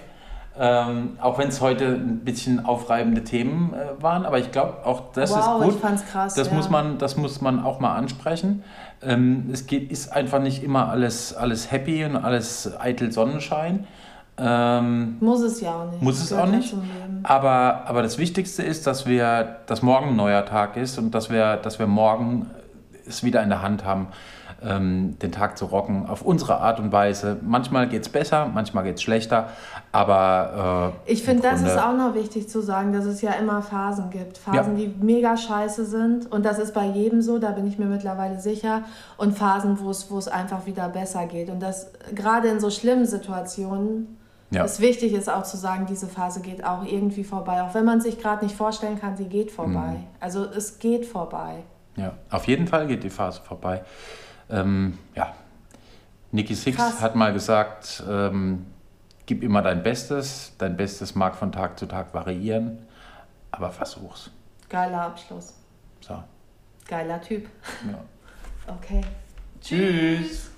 Ähm, auch wenn es heute ein bisschen aufreibende Themen äh, waren, aber ich glaube, auch das wow, ist gut. ich fand's krass. Das, ja. muss man, das muss man auch mal ansprechen. Ähm, es geht, ist einfach nicht immer alles, alles happy und alles eitel Sonnenschein. Ähm, Muss es ja auch nicht. Muss es auch nicht. aber, aber das Wichtigste ist, dass wir, dass morgen ein neuer Tag ist und dass wir, dass wir morgen es wieder in der Hand haben, ähm, den Tag zu rocken, auf unsere Art und Weise. Manchmal geht es besser, manchmal geht es schlechter, aber äh, Ich finde, das Grunde- ist auch noch wichtig zu sagen, dass es ja immer Phasen gibt. Phasen, die mega scheiße sind. Und das ist bei jedem so, da bin ich mir mittlerweile sicher. Und Phasen, wo es, es einfach wieder besser geht. Und das gerade in so schlimmen Situationen Ja. ist wichtig, ist auch zu sagen, diese Phase geht auch irgendwie vorbei. Auch wenn man sich gerade nicht vorstellen kann, sie geht vorbei. Mhm. Also es geht vorbei. Ja, auf jeden Fall geht die Phase vorbei. Ähm, ja, Nikki Six Krass. hat mal gesagt, ähm, gib immer dein Bestes. Dein Bestes mag von Tag zu Tag variieren, aber versuch's. Geiler Abschluss. So. Geiler Typ. Ja. Okay. Tschüss.